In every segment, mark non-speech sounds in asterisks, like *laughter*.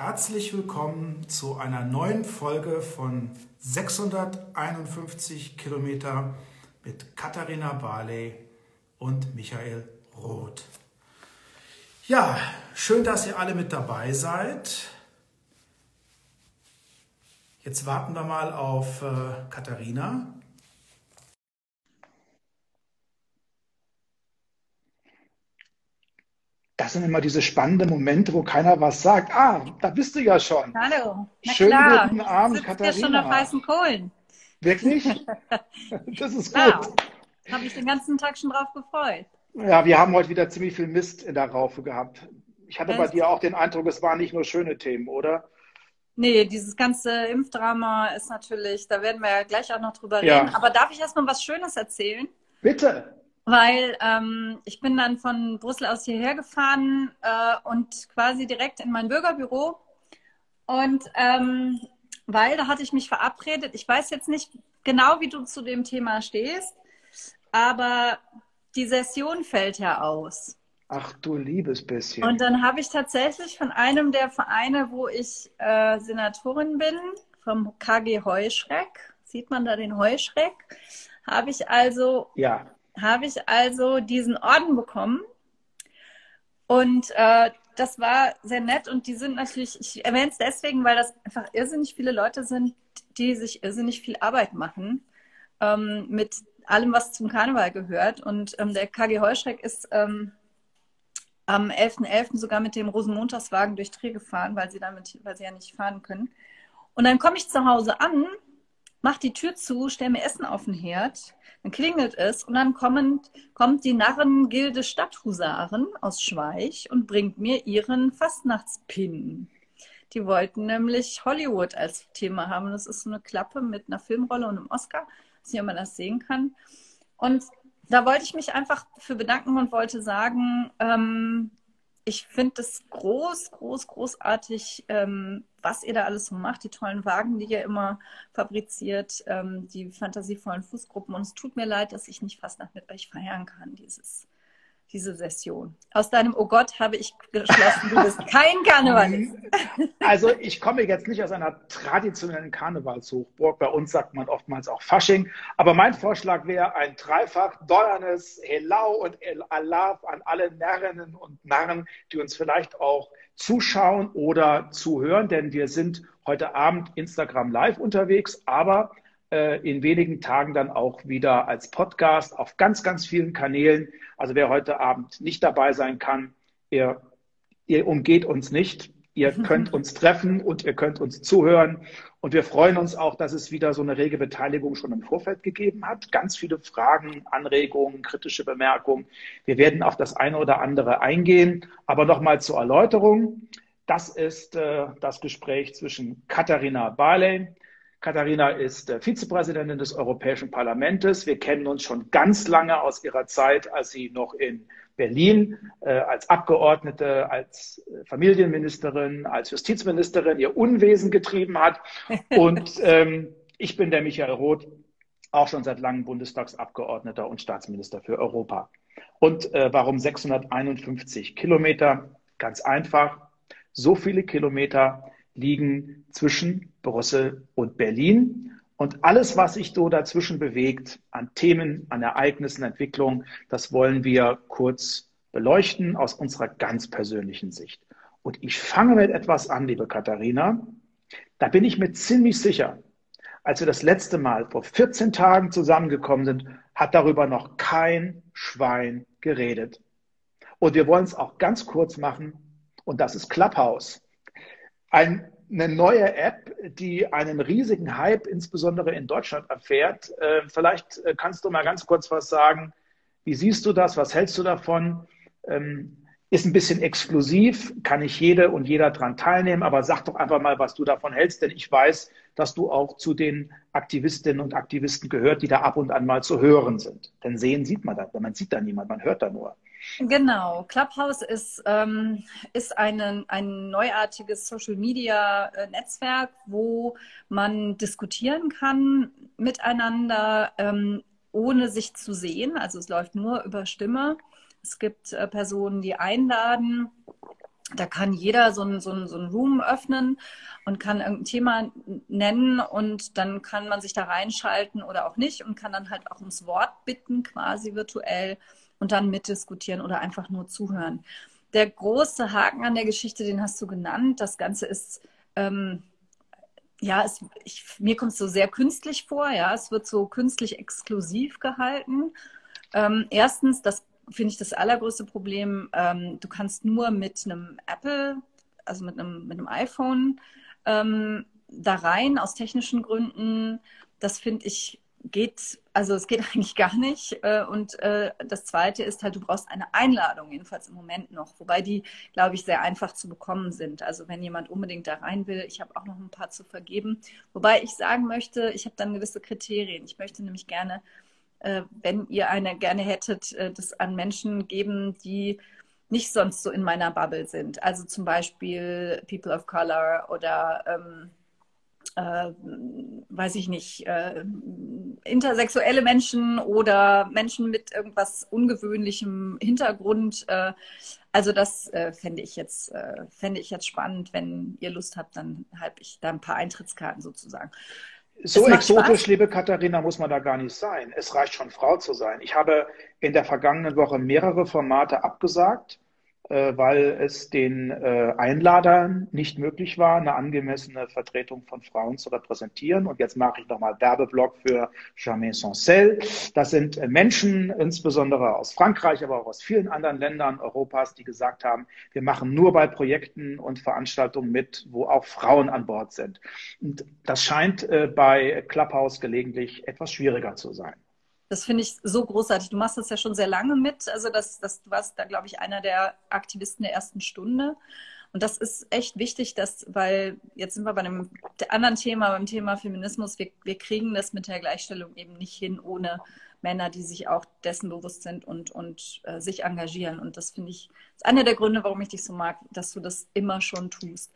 Herzlich willkommen zu einer neuen Folge von 651 Kilometer mit Katharina Barley und Michael Roth. Ja, schön, dass ihr alle mit dabei seid. Jetzt warten wir mal auf äh, Katharina. Das sind immer diese spannenden Momente, wo keiner was sagt. Ah, da bist du ja schon. Hallo. Na Schönen klar. guten Abend, Katharina. Ich schon auf heißen Kohlen. Wirklich? *laughs* Das ist gut. Ja, habe ich den ganzen Tag schon drauf gefreut. Ja, wir haben heute wieder ziemlich viel Mist in der Raufe gehabt. Ich hatte Echt? bei dir auch den Eindruck, es waren nicht nur schöne Themen, oder? Nee, dieses ganze Impfdrama ist natürlich, da werden wir ja gleich auch noch drüber ja. reden. Aber darf ich erst mal was Schönes erzählen? Bitte weil ähm, ich bin dann von Brüssel aus hierher gefahren äh, und quasi direkt in mein Bürgerbüro. Und ähm, weil da hatte ich mich verabredet. Ich weiß jetzt nicht genau, wie du zu dem Thema stehst, aber die Session fällt ja aus. Ach du liebes bisschen. Und dann habe ich tatsächlich von einem der Vereine, wo ich äh, Senatorin bin, vom KG Heuschreck, sieht man da den Heuschreck, habe ich also ja habe ich also diesen Orden bekommen. Und äh, das war sehr nett und die sind natürlich, ich erwähne es deswegen, weil das einfach irrsinnig viele Leute sind, die sich irrsinnig viel Arbeit machen ähm, mit allem, was zum Karneval gehört. Und ähm, der KG Heuschreck ist ähm, am 11.11. .11. sogar mit dem Rosenmontagswagen durch Dreh gefahren, weil sie damit, weil sie ja nicht fahren können. Und dann komme ich zu Hause an, mache die Tür zu, stelle mir Essen auf den Herd dann klingelt es und dann kommen, kommt die Narrengilde Stadthusaren aus Schweich und bringt mir ihren Fastnachtspin. Die wollten nämlich Hollywood als Thema haben. Das ist so eine Klappe mit einer Filmrolle und einem Oscar. Ob man das sehen kann. Und da wollte ich mich einfach für bedanken und wollte sagen, ähm, ich finde es groß, groß, großartig, ähm, was ihr da alles so macht, die tollen Wagen, die ihr immer fabriziert, ähm, die fantasievollen Fußgruppen. Und es tut mir leid, dass ich nicht fast nach mit euch feiern kann, dieses diese Session. Aus deinem Oh Gott habe ich geschlossen, du bist kein Karnevalist. *laughs* Also ich komme jetzt nicht aus einer traditionellen Karnevalshochburg. Bei uns sagt man oftmals auch Fasching. Aber mein Vorschlag wäre ein dreifach dollernes Helau und El Alaf an alle Narrinnen und Narren, die uns vielleicht auch zuschauen oder zuhören, denn wir sind heute Abend Instagram live unterwegs, aber in wenigen Tagen dann auch wieder als Podcast auf ganz, ganz vielen Kanälen. Also wer heute Abend nicht dabei sein kann, ihr, ihr umgeht uns nicht. Ihr *laughs* könnt uns treffen und ihr könnt uns zuhören. Und wir freuen uns auch, dass es wieder so eine rege Beteiligung schon im Vorfeld gegeben hat. Ganz viele Fragen, Anregungen, kritische Bemerkungen. Wir werden auf das eine oder andere eingehen. Aber nochmal zur Erläuterung. Das ist äh, das Gespräch zwischen Katharina Barley, Katharina ist äh, Vizepräsidentin des Europäischen Parlaments. Wir kennen uns schon ganz lange aus ihrer Zeit, als sie noch in Berlin äh, als Abgeordnete, als äh, Familienministerin, als Justizministerin ihr Unwesen getrieben hat. Und *laughs* ähm, ich bin der Michael Roth, auch schon seit langem Bundestagsabgeordneter und Staatsminister für Europa. Und äh, warum 651 Kilometer? Ganz einfach. So viele Kilometer liegen zwischen Brüssel und Berlin. Und alles, was sich so dazwischen bewegt, an Themen, an Ereignissen, Entwicklungen, das wollen wir kurz beleuchten aus unserer ganz persönlichen Sicht. Und ich fange mit etwas an, liebe Katharina. Da bin ich mir ziemlich sicher, als wir das letzte Mal vor 14 Tagen zusammengekommen sind, hat darüber noch kein Schwein geredet. Und wir wollen es auch ganz kurz machen. Und das ist Clubhouse. Ein eine neue App, die einen riesigen Hype insbesondere in Deutschland erfährt. Äh, vielleicht äh, kannst du mal ganz kurz was sagen. Wie siehst du das? Was hältst du davon? Ähm, ist ein bisschen exklusiv, kann nicht jede und jeder daran teilnehmen, aber sag doch einfach mal, was du davon hältst, denn ich weiß, dass du auch zu den Aktivistinnen und Aktivisten gehört, die da ab und an mal zu hören sind. Denn sehen sieht man da, man sieht da niemand, man hört da nur. Genau, Clubhouse ist, ähm, ist eine, ein neuartiges Social-Media-Netzwerk, wo man diskutieren kann miteinander, ähm, ohne sich zu sehen. Also es läuft nur über Stimme. Es gibt äh, Personen, die einladen Da kann jeder so ein, so, ein, so ein Room öffnen und kann irgendein Thema nennen und dann kann man sich da reinschalten oder auch nicht und kann dann halt auch ums Wort bitten, quasi virtuell und dann mitdiskutieren oder einfach nur zuhören. Der große Haken an der Geschichte, den hast du genannt. Das Ganze ist, ähm, ja, es, ich, mir kommt es so sehr künstlich vor. Ja, es wird so künstlich exklusiv gehalten. Ähm, erstens, das finde ich das allergrößte Problem. Ähm, du kannst nur mit einem Apple, also mit einem, mit einem iPhone, ähm, da rein aus technischen Gründen. Das finde ich geht, also es geht *laughs* eigentlich gar nicht. Äh, und äh, das Zweite ist halt, du brauchst eine Einladung, jedenfalls im Moment noch, wobei die, glaube ich, sehr einfach zu bekommen sind. Also wenn jemand unbedingt da rein will, ich habe auch noch ein paar zu vergeben. Wobei ich sagen möchte, ich habe dann gewisse Kriterien. Ich möchte nämlich gerne, äh, wenn ihr eine gerne hättet, das an Menschen geben, die nicht sonst so in meiner Bubble sind. Also zum Beispiel People of Color oder ähm, äh, weiß ich nicht, äh, intersexuelle Menschen oder Menschen mit irgendwas ungewöhnlichem Hintergrund. Äh, also das äh, fände ich jetzt äh, fände ich jetzt spannend, wenn ihr Lust habt, dann habe ich da ein paar Eintrittskarten sozusagen. So exotisch, Spaß. liebe Katharina, muss man da gar nicht sein. Es reicht schon, Frau zu sein. Ich habe in der vergangenen Woche mehrere Formate abgesagt weil es den äh, Einladern nicht möglich war, eine angemessene Vertretung von Frauen zu repräsentieren. Und jetzt mache ich nochmal Werbeblock für Jamais Sancel. Das sind äh, Menschen, insbesondere aus Frankreich, aber auch aus vielen anderen Ländern Europas, die gesagt haben, wir machen nur bei Projekten und Veranstaltungen mit, wo auch Frauen an Bord sind. Und das scheint bei Clubhouse gelegentlich etwas schwieriger zu sein. Das finde ich so großartig. Du machst das ja schon sehr lange mit. Also das, das, du warst da, glaube ich, einer der Aktivisten der ersten Stunde. Und das ist echt wichtig, dass, weil jetzt sind wir bei einem anderen Thema, beim Thema Feminismus, wir, wir kriegen das mit der Gleichstellung eben nicht hin ohne Männer, die sich auch dessen bewusst sind und, und äh, sich engagieren. Und das finde ich, ist einer der Gründe, warum ich dich so mag, dass du das immer schon tust.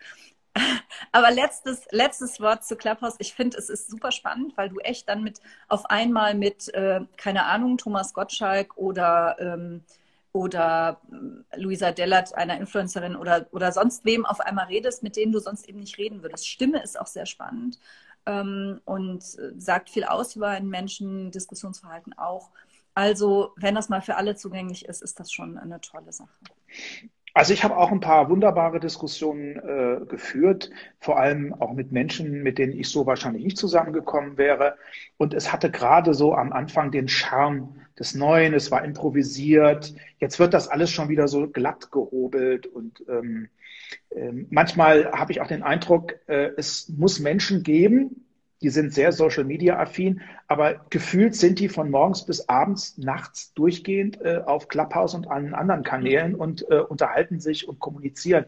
Aber letztes, letztes Wort zu Clubhouse. Ich finde, es ist super spannend, weil du echt dann mit auf einmal mit, äh, keine Ahnung, Thomas Gottschalk oder, ähm, oder äh, Luisa Dellert, einer Influencerin oder, oder sonst wem auf einmal redest, mit denen du sonst eben nicht reden würdest. Stimme ist auch sehr spannend ähm, und äh, sagt viel aus über einen Menschen, Diskussionsverhalten auch. Also, wenn das mal für alle zugänglich ist, ist das schon eine tolle Sache. Also ich habe auch ein paar wunderbare Diskussionen äh, geführt, vor allem auch mit Menschen, mit denen ich so wahrscheinlich nicht zusammengekommen wäre. Und es hatte gerade so am Anfang den Charme des Neuen, es war improvisiert. Jetzt wird das alles schon wieder so glatt gehobelt und ähm, äh, manchmal habe ich auch den Eindruck, äh, es muss Menschen geben, die sind sehr Social Media affin, aber gefühlt sind die von morgens bis abends, nachts durchgehend äh, auf Clubhouse und allen anderen Kanälen und äh, unterhalten sich und kommunizieren.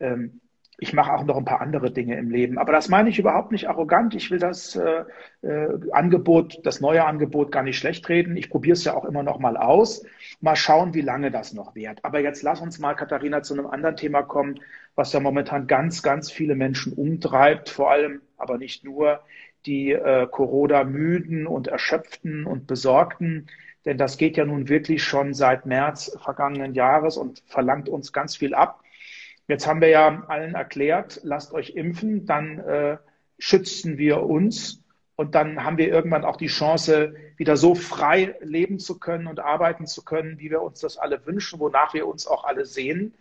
Ähm, ich mache auch noch ein paar andere Dinge im Leben, aber das meine ich überhaupt nicht arrogant. Ich will das äh, äh Angebot, das neue Angebot gar nicht schlecht reden. Ich probiere es ja auch immer noch mal aus. Mal schauen, wie lange das noch währt. Aber jetzt lass uns mal, Katharina, zu einem anderen Thema kommen, was ja momentan ganz, ganz viele Menschen umtreibt, vor allem, aber nicht nur, die äh, Corona-müden und erschöpften und besorgten. Denn das geht ja nun wirklich schon seit März vergangenen Jahres und verlangt uns ganz viel ab. Jetzt haben wir ja allen erklärt, lasst euch impfen, dann äh, schützen wir uns und dann haben wir irgendwann auch die Chance, wieder so frei leben zu können und arbeiten zu können, wie wir uns das alle wünschen, wonach wir uns auch alle sehen.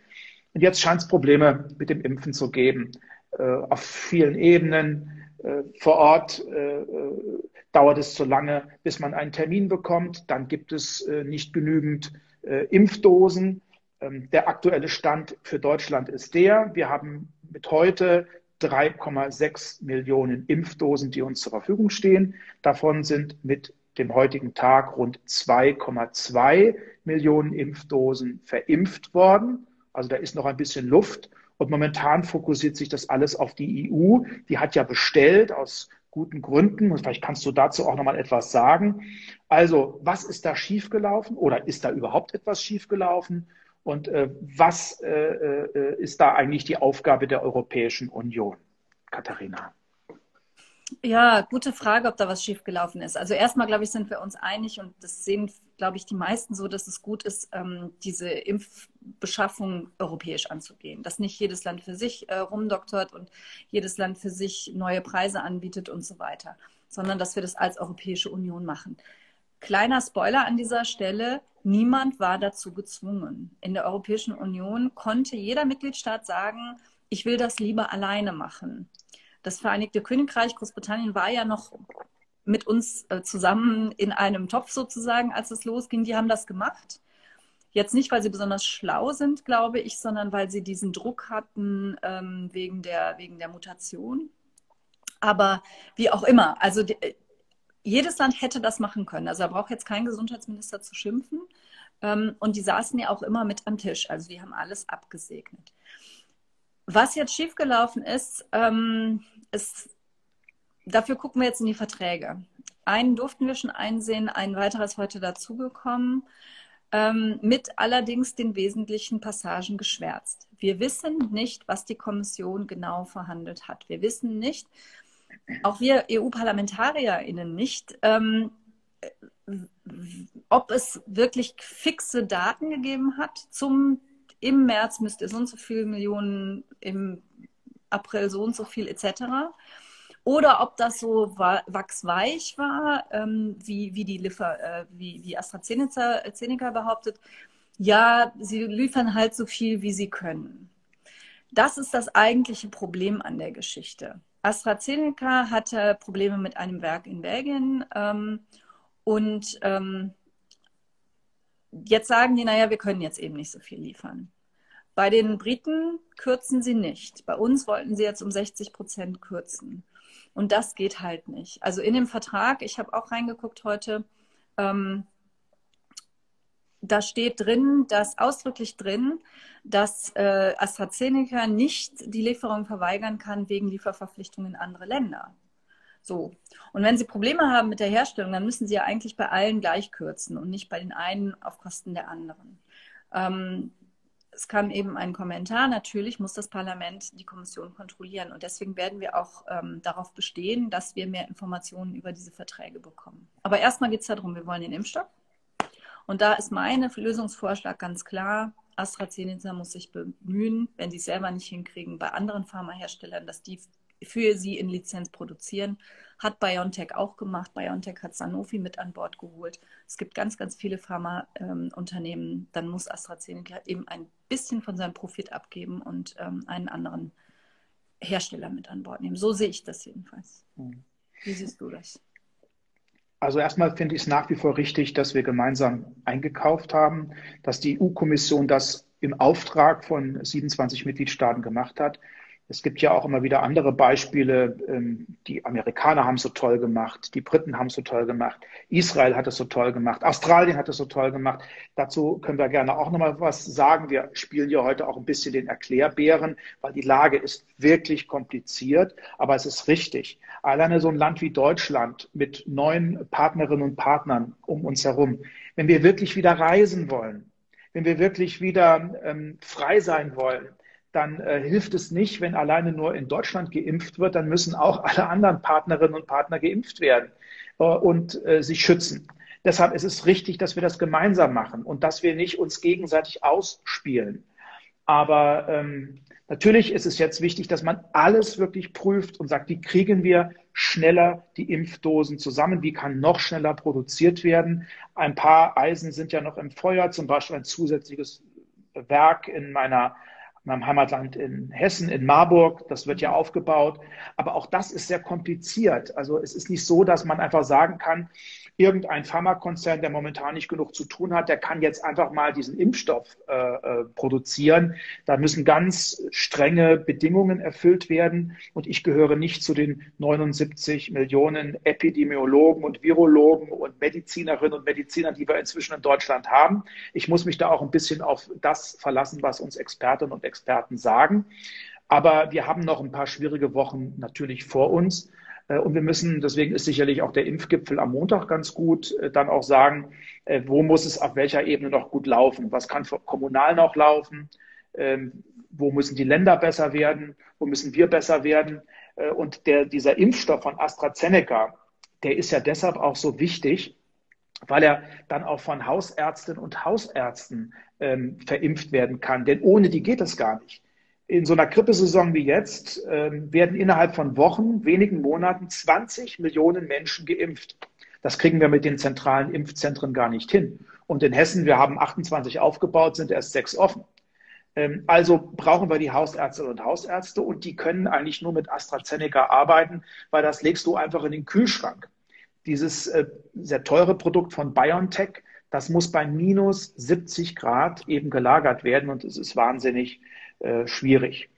Und jetzt scheint es Probleme mit dem Impfen zu geben, äh, auf vielen Ebenen. Äh, vor Ort äh, äh, dauert es zu lange, bis man einen Termin bekommt. Dann gibt es nicht genügend Impfdosen. Ähm, der aktuelle Stand für Deutschland ist der, wir haben mit heute 3,6 Millionen Impfdosen, die uns zur Verfügung stehen. Davon sind mit dem heutigen Tag rund 2,2 Millionen Impfdosen verimpft worden. Also da ist noch ein bisschen Luft. Und momentan fokussiert sich das alles auf die EU. Die hat ja bestellt aus guten Gründen. Und vielleicht kannst du dazu auch noch mal etwas sagen. Also, was ist da schiefgelaufen oder ist da überhaupt etwas schiefgelaufen? Und äh, was äh, äh, ist da eigentlich die Aufgabe der Europäischen Union? Katharina. Ja, gute Frage, ob da was schiefgelaufen ist. Also erstmal, glaube ich, sind wir uns einig und das sehen glaube ich, die meisten so, dass es gut ist, ähm, diese Impfbeschaffung europäisch anzugehen. Dass nicht jedes Land für sich äh, rumdoktort und jedes Land für sich neue Preise anbietet und so weiter, sondern dass wir das als Europäische Union machen. Kleiner Spoiler an dieser Stelle, niemand war dazu gezwungen. In der Europäischen Union konnte jeder Mitgliedstaat sagen, ich will das lieber alleine machen. Das Vereinigte Königreich, Großbritannien war ja noch mit uns äh, zusammen in einem Topf sozusagen, als es losging. Die haben das gemacht. Jetzt nicht, weil sie besonders schlau sind, glaube ich, sondern weil sie diesen Druck hatten ähm, wegen, der, wegen der Mutation. Aber wie auch immer, also die, jedes Land hätte das machen können. Also da braucht jetzt kein Gesundheitsminister zu schimpfen. Ähm, und die saßen ja auch immer mit am Tisch. Also die haben alles abgesegnet. Was jetzt schiefgelaufen ist, ähm, ist dafür gucken wir jetzt in die Verträge. Einen durften wir schon einsehen, ein weiteres heute dazugekommen, ähm, mit allerdings den wesentlichen Passagen geschwärzt. Wir wissen nicht, was die Kommission genau verhandelt hat. Wir wissen nicht, auch wir EU-ParlamentarierInnen nicht, ähm, ob es wirklich fixe Daten gegeben hat zum im März müsste so und so viele Millionen, im April so und so viel etc oder ob das so wachsweich war, ähm, wie, wie die Liefer, äh, wie, wie AstraZeneca behauptet. Ja, sie liefern halt so viel, wie sie können. Das ist das eigentliche Problem an der Geschichte. AstraZeneca hatte Probleme mit einem Werk in Belgien ähm, und ähm, jetzt sagen die, naja, wir können jetzt eben nicht so viel liefern. Bei den Briten kürzen sie nicht. Bei uns wollten sie jetzt um 60 Prozent kürzen. Und das geht halt nicht. Also in dem Vertrag, ich habe auch reingeguckt heute, ähm, da steht drin, dass ausdrücklich drin, dass äh, AstraZeneca nicht die Lieferung verweigern kann wegen Lieferverpflichtungen in andere Länder. So. Und wenn Sie Probleme haben mit der Herstellung, dann müssen Sie ja eigentlich bei allen gleich kürzen und nicht bei den einen auf Kosten der anderen. Ähm, es kam eben ein Kommentar, natürlich muss das Parlament die Kommission kontrollieren. Und deswegen werden wir auch ähm, darauf bestehen, dass wir mehr Informationen über diese Verträge bekommen. Aber erstmal geht es darum, wir wollen den Impfstoff. Und da ist mein Lösungsvorschlag ganz klar. AstraZeneca muss sich bemühen, wenn sie es selber nicht hinkriegen, bei anderen Pharmaherstellern, dass die für sie in Lizenz produzieren. Hat BioNTech auch gemacht. BioNTech hat Sanofi mit an Bord geholt. Es gibt ganz, ganz viele Pharmaunternehmen. Ähm, Dann muss AstraZeneca eben ein bisschen von seinem Profit abgeben und ähm, einen anderen Hersteller mit an Bord nehmen. So sehe ich das jedenfalls. Hm. Wie siehst du das? Also erstmal finde ich es nach wie vor richtig, dass wir gemeinsam eingekauft haben, dass die EU-Kommission das im Auftrag von 27 Mitgliedstaaten gemacht hat. Es gibt ja auch immer wieder andere Beispiele. Ähm, die Amerikaner haben es so toll gemacht, die Briten haben es so toll gemacht, Israel hat es so toll gemacht, Australien hat es so toll gemacht. Dazu können wir gerne auch nochmal was sagen. Wir spielen ja heute auch ein bisschen den Erklärbären, weil die Lage ist wirklich kompliziert, aber es ist richtig. Alleine so ein Land wie Deutschland mit neun Partnerinnen und Partnern um uns herum, wenn wir wirklich wieder reisen wollen, wenn wir wirklich wieder ähm, frei sein wollen, dann äh, hilft es nicht, wenn alleine nur in Deutschland geimpft wird, dann müssen auch alle anderen Partnerinnen und Partner geimpft werden äh, und äh, sich schützen. Deshalb ist es richtig, dass wir das gemeinsam machen und dass wir nicht uns gegenseitig ausspielen. Aber ähm, natürlich ist es jetzt wichtig, dass man alles wirklich prüft und sagt, wie kriegen wir schneller die Impfdosen zusammen? Wie kann noch schneller produziert werden? Ein paar Eisen sind ja noch im Feuer, zum Beispiel ein zusätzliches Werk in meiner meinem Heimatland in Hessen, in Marburg. Das wird ja aufgebaut. Aber auch das ist sehr kompliziert. Also es ist nicht so, dass man einfach sagen kann, irgendein Pharmakonzern, der momentan nicht genug zu tun hat, der kann jetzt einfach mal diesen Impfstoff äh, äh, produzieren. Da müssen ganz strenge Bedingungen erfüllt werden. Und ich gehöre nicht zu den 79 Millionen Epidemiologen und Virologen und Medizinerinnen und Medizinern, die wir inzwischen in Deutschland haben. Ich muss mich da auch ein bisschen auf das verlassen, was uns Expertinnen und Experten sagen. Aber wir haben noch ein paar schwierige Wochen natürlich vor uns. Äh, und wir müssen, deswegen ist sicherlich auch der Impfgipfel am Montag ganz gut, äh, dann auch sagen, äh, wo muss es auf welcher Ebene noch gut laufen? Was kann kommunal noch laufen? Ähm, wo müssen die Länder besser werden? Wo müssen wir besser werden? Und der, dieser Impfstoff von AstraZeneca, der ist ja deshalb auch so wichtig, weil er dann auch von Hausärztinnen und Hausärzten ähm, verimpft werden kann. Denn ohne die geht es gar nicht. In so einer Grippesaison wie jetzt ähm, werden innerhalb von Wochen, wenigen Monaten 20 Millionen Menschen geimpft. Das kriegen wir mit den zentralen Impfzentren gar nicht hin. Und in Hessen, wir haben 28 aufgebaut, sind erst sechs offen. Ähm, also brauchen wir die Hausärztinnen und Hausärzte und die können eigentlich nur mit AstraZeneca arbeiten, weil das legst du einfach in den Kühlschrank. Dieses äh, sehr teure Produkt von BioNTech, das muss bei minus 70 Grad eben gelagert werden und es ist wahnsinnig äh, schwierig.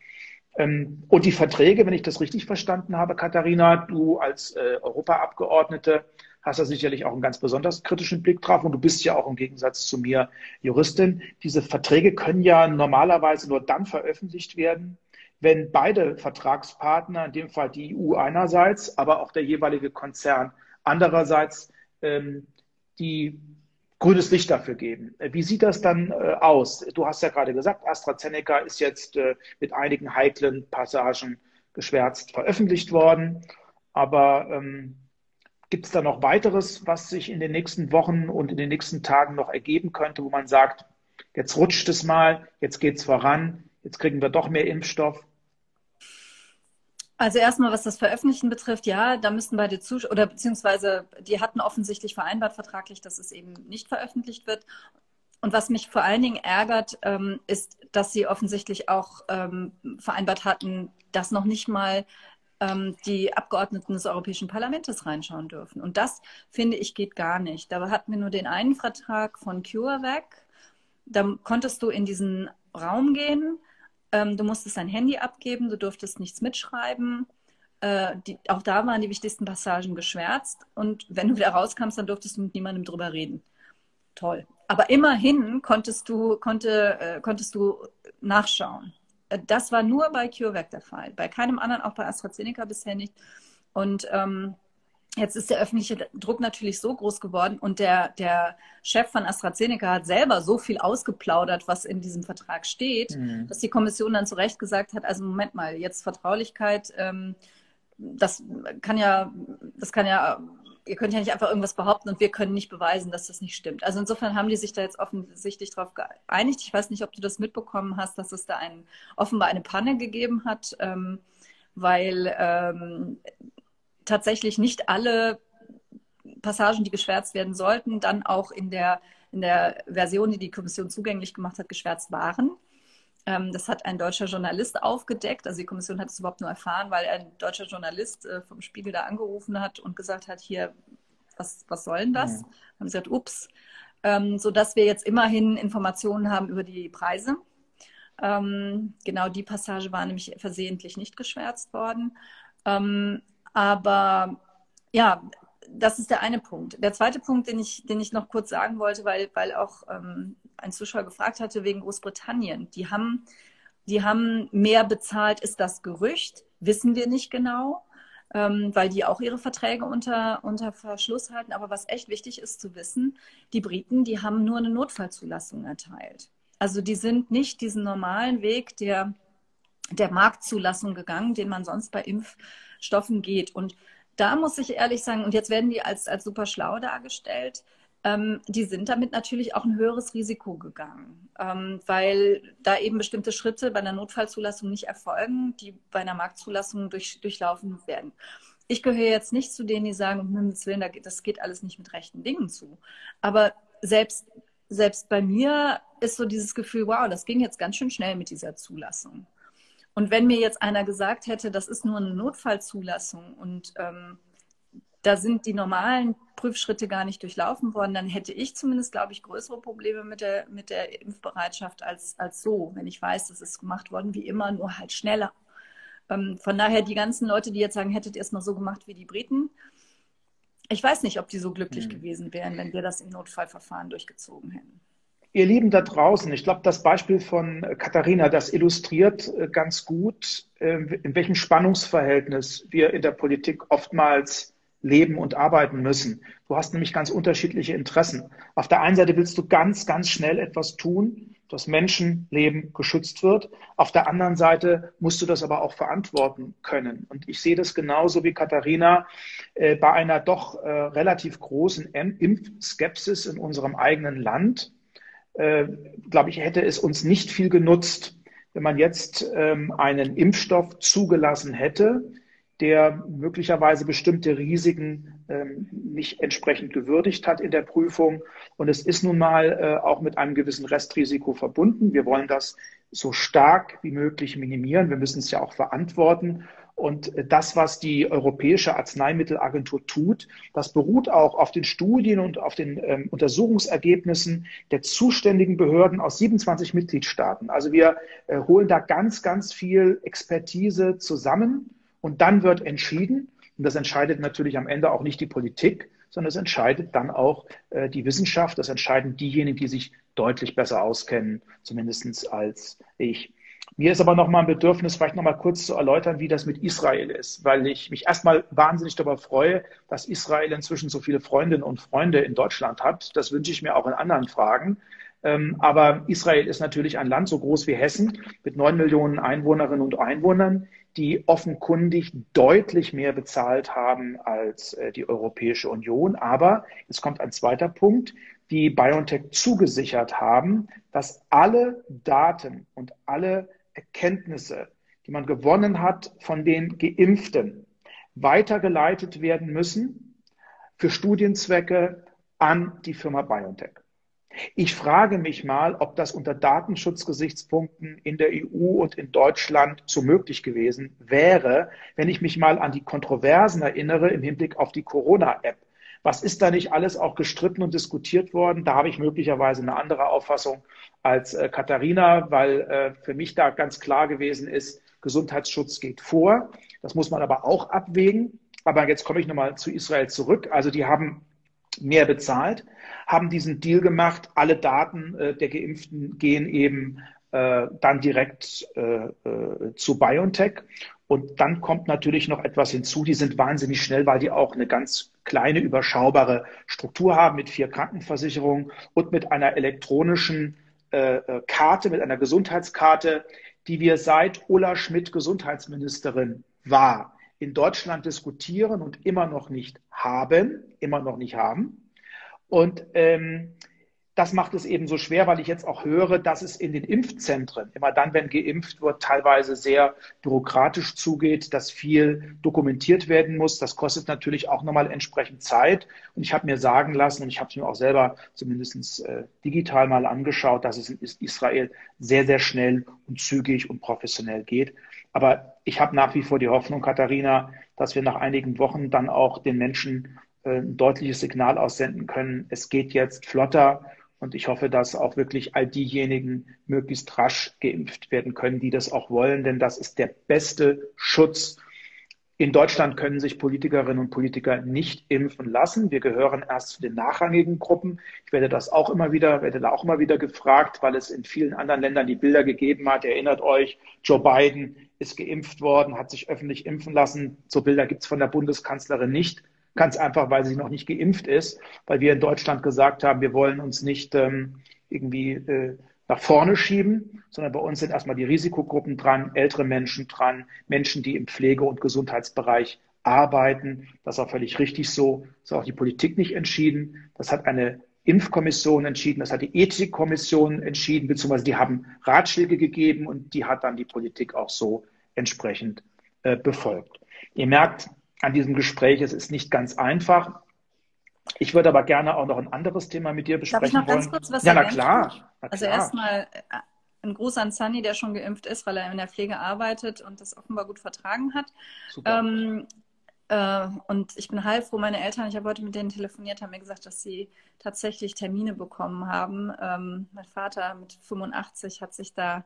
Ähm, und die Verträge, wenn ich das richtig verstanden habe, Katharina, du als äh, Europaabgeordnete hast da sicherlich auch einen ganz besonders kritischen Blick drauf und du bist ja auch im Gegensatz zu mir Juristin. Diese Verträge können ja normalerweise nur dann veröffentlicht werden, wenn beide Vertragspartner, in dem Fall die EU einerseits, aber auch der jeweilige Konzern andererseits, ähm, die grünes Licht dafür geben. Wie sieht das dann äh, aus? Du hast ja gerade gesagt, AstraZeneca ist jetzt äh, mit einigen heiklen Passagen geschwärzt veröffentlicht worden. Aber ähm, Gibt es da noch weiteres, was sich in den nächsten Wochen und in den nächsten Tagen noch ergeben könnte, wo man sagt, jetzt rutscht es mal, jetzt geht es voran, jetzt kriegen wir doch mehr Impfstoff? Also erstmal, was das Veröffentlichen betrifft, ja, da müssten beide zustimmen, oder beziehungsweise die hatten offensichtlich vereinbart vertraglich, dass es eben nicht veröffentlicht wird. Und was mich vor allen Dingen ärgert, ähm, ist, dass sie offensichtlich auch ähm, vereinbart hatten, dass noch nicht mal ähm, die Abgeordneten des Europäischen Parlaments reinschauen dürfen. Und das, finde ich, geht gar nicht. Da hatten wir nur den einen Vertrag von CureVac. Da konntest du in diesen Raum gehen. Ähm, du musstest dein Handy abgeben, du durftest nichts mitschreiben. Äh, die, auch da waren die wichtigsten Passagen geschwärzt. Und wenn du wieder rauskommst, dann durftest du mit niemandem drüber reden. Toll. Aber immerhin konntest du, konnte, äh, konntest du nachschauen. Das war nur bei CureVac der Fall. Bei keinem anderen, auch bei AstraZeneca bisher nicht. Und ähm, jetzt ist der öffentliche Druck natürlich so groß geworden und der, der Chef von AstraZeneca hat selber so viel ausgeplaudert, was in diesem Vertrag steht, mhm. dass die Kommission dann zu Recht gesagt hat, also Moment mal, jetzt Vertraulichkeit, ähm, das kann ja, das kann ja ihr könnt ja nicht einfach irgendwas behaupten und wir können nicht beweisen, dass das nicht stimmt. Also insofern haben die sich da jetzt offensichtlich darauf geeinigt. Ich weiß nicht, ob du das mitbekommen hast, dass es da ein, offenbar eine Panne gegeben hat, ähm, weil ähm, tatsächlich nicht alle Passagen, die geschwärzt werden sollten, dann auch in der, in der Version, die die Kommission zugänglich gemacht hat, geschwärzt waren. Ähm, das hat ein deutscher Journalist aufgedeckt. Also die Kommission hat es überhaupt nur erfahren, weil ein deutscher Journalist äh, vom Spiegel da angerufen hat und gesagt hat, hier, was, was soll denn das? Ja. Haben sie gesagt, ups. Ähm, sodass wir jetzt immerhin Informationen haben über die Preise. Ähm, genau die Passage war nämlich versehentlich nicht geschwärzt worden. Ähm, aber ja, das ist der eine Punkt. Der zweite Punkt, den ich, den ich noch kurz sagen wollte, weil, weil auch ähm, ein Zuschauer gefragt hatte wegen Großbritannien. Die haben, die haben mehr bezahlt, ist das Gerücht? Wissen wir nicht genau, ähm, weil die auch ihre Verträge unter, unter Verschluss halten. Aber was echt wichtig ist zu wissen, die Briten, die haben nur eine Notfallzulassung erteilt. Also die sind nicht diesen normalen Weg der, der Marktzulassung gegangen, den man sonst bei Impfstoffen geht. Und da muss ich ehrlich sagen, und jetzt werden die als, als super schlau dargestellt, ähm, die sind damit natürlich auch ein höheres Risiko gegangen, ähm, weil da eben bestimmte Schritte bei einer Notfallzulassung nicht erfolgen, die bei einer Marktzulassung durch, durchlaufen werden. Ich gehöre jetzt nicht zu denen, die sagen, Willen, das geht alles nicht mit rechten Dingen zu. Aber selbst, selbst bei mir ist so dieses Gefühl, wow, das ging jetzt ganz schön schnell mit dieser Zulassung. Und wenn mir jetzt einer gesagt hätte, das ist nur eine Notfallzulassung und ähm, da sind die normalen Prüfschritte gar nicht durchlaufen worden, dann hätte ich zumindest, glaube ich, größere Probleme mit der, mit der Impfbereitschaft als, als so, wenn ich weiß, das ist gemacht worden wie immer, nur halt schneller. Ähm, von daher die ganzen Leute, die jetzt sagen, hättet ihr es mal so gemacht wie die Briten, ich weiß nicht, ob die so glücklich hm. gewesen wären, wenn wir das im Notfallverfahren durchgezogen hätten. Ihr Lieben da draußen, ich glaube, das Beispiel von Katharina, das illustriert äh, ganz gut, äh, in welchem Spannungsverhältnis wir in der Politik oftmals leben und arbeiten müssen. Du hast nämlich ganz unterschiedliche Interessen. Auf der einen Seite willst du ganz, ganz schnell etwas tun, dass Menschenleben geschützt wird. Auf der anderen Seite musst du das aber auch verantworten können. Und ich sehe das genauso wie Katharina äh, bei einer doch äh, relativ großen Impfskepsis in unserem eigenen Land. Äh, glaube ich, hätte es uns nicht viel genutzt, wenn man jetzt ähm, einen Impfstoff zugelassen hätte, der möglicherweise bestimmte Risiken ähm, nicht entsprechend gewürdigt hat in der Prüfung. Und es ist nun mal äh, auch mit einem gewissen Restrisiko verbunden. Wir wollen das so stark wie möglich minimieren. Wir müssen es ja auch verantworten. Und das, was die Europäische Arzneimittelagentur tut, das beruht auch auf den Studien und auf den ähm, Untersuchungsergebnissen der zuständigen Behörden aus 27 Mitgliedstaaten. Also wir äh, holen da ganz, ganz viel Expertise zusammen und dann wird entschieden, und das entscheidet natürlich am Ende auch nicht die Politik, sondern es entscheidet dann auch äh, die Wissenschaft, das entscheiden diejenigen, die sich deutlich besser auskennen, zumindest als ich. Mir ist aber noch mal ein Bedürfnis, vielleicht noch mal kurz zu erläutern, wie das mit Israel ist, weil ich mich erstmal wahnsinnig darüber freue, dass Israel inzwischen so viele Freundinnen und Freunde in Deutschland hat. Das wünsche ich mir auch in anderen Fragen. Ähm, aber Israel ist natürlich ein Land so groß wie Hessen mit neun Millionen Einwohnerinnen und Einwohnern, die offenkundig deutlich mehr bezahlt haben als äh, die Europäische Union. Aber jetzt kommt ein zweiter Punkt, die BioNTech zugesichert haben, dass alle Daten und alle Erkenntnisse, die man gewonnen hat von den Geimpften, weitergeleitet werden müssen für Studienzwecke an die Firma BioNTech. Ich frage mich mal, ob das unter Datenschutzgesichtspunkten in der EU und in Deutschland so möglich gewesen wäre, wenn ich mich mal an die Kontroversen erinnere im Hinblick auf die Corona-App. Was ist da nicht alles auch gestritten und diskutiert worden? Da habe ich möglicherweise eine andere Auffassung als äh, Katharina, weil äh, für mich da ganz klar gewesen ist, Gesundheitsschutz geht vor. Das muss man aber auch abwägen. Aber jetzt komme ich nochmal zu Israel zurück. Also die haben mehr bezahlt, haben diesen Deal gemacht, alle Daten äh, der Geimpften gehen eben äh, dann direkt äh, äh, zu BioNTech. Und dann kommt natürlich noch etwas hinzu, die sind wahnsinnig schnell, weil die auch eine ganz kleine, überschaubare Struktur haben mit vier Krankenversicherungen und mit einer elektronischen äh, äh, Karte, mit einer Gesundheitskarte, die wir seit Ulla Schmidt Gesundheitsministerin war, in Deutschland diskutieren und immer noch nicht haben, immer noch nicht haben. Und ähm, das macht es eben so schwer, weil ich jetzt auch höre, dass es in den Impfzentren, immer dann, wenn geimpft wird, teilweise sehr bürokratisch zugeht, dass viel dokumentiert werden muss. Das kostet natürlich auch nochmal entsprechend Zeit. Und ich habe mir sagen lassen, und ich habe es mir auch selber zumindest äh, digital mal angeschaut, dass es in Israel sehr, sehr schnell und zügig und professionell geht. Aber ich habe nach wie vor die Hoffnung, Katharina, dass wir nach einigen Wochen dann auch den Menschen äh, ein deutliches Signal aussenden können. Es geht jetzt flotter und ich hoffe, dass auch wirklich all diejenigen möglichst rasch geimpft werden können, die das auch wollen, denn das ist der beste Schutz in Deutschland können sich Politikerinnen und Politiker nicht impfen lassen. Wir gehören erst zu den nachrangigen Gruppen. Ich werde das auch immer wieder, werde da auch immer wieder gefragt, weil es in vielen anderen Ländern die Bilder gegeben hat. Erinnert euch, Joe Biden ist geimpft worden, hat sich öffentlich impfen lassen. So Bilder gibt es von der Bundeskanzlerin nicht. Ganz einfach, weil sie noch nicht geimpft ist, weil wir in Deutschland gesagt haben, wir wollen uns nicht ähm, irgendwie äh, nach vorne schieben, sondern bei uns sind erstmal die Risikogruppen dran, ältere Menschen dran, Menschen, die im Pflege- und Gesundheitsbereich arbeiten. Das ist auch völlig richtig so. Das hat auch die Politik nicht entschieden. Das hat eine Impfkommission entschieden, das hat die Ethikkommission entschieden, beziehungsweise die haben Ratschläge gegeben und die hat dann die Politik auch so entsprechend äh, befolgt. Ihr merkt an diesem Gespräch, es ist nicht ganz einfach. Ich würde aber gerne auch noch ein anderes Thema mit dir besprechen Darf ich noch wollen. ganz kurz was ja, na klar, na Also erstmal äh, ein Gruß an Sunny, der schon geimpft ist, weil er in der Pflege arbeitet und das offenbar gut vertragen hat. Super. Ähm, äh, und ich bin heilfroh. Meine Eltern, ich habe heute mit denen telefoniert, haben mir gesagt, dass sie tatsächlich Termine bekommen haben. Ähm, mein Vater mit 85 hat sich da,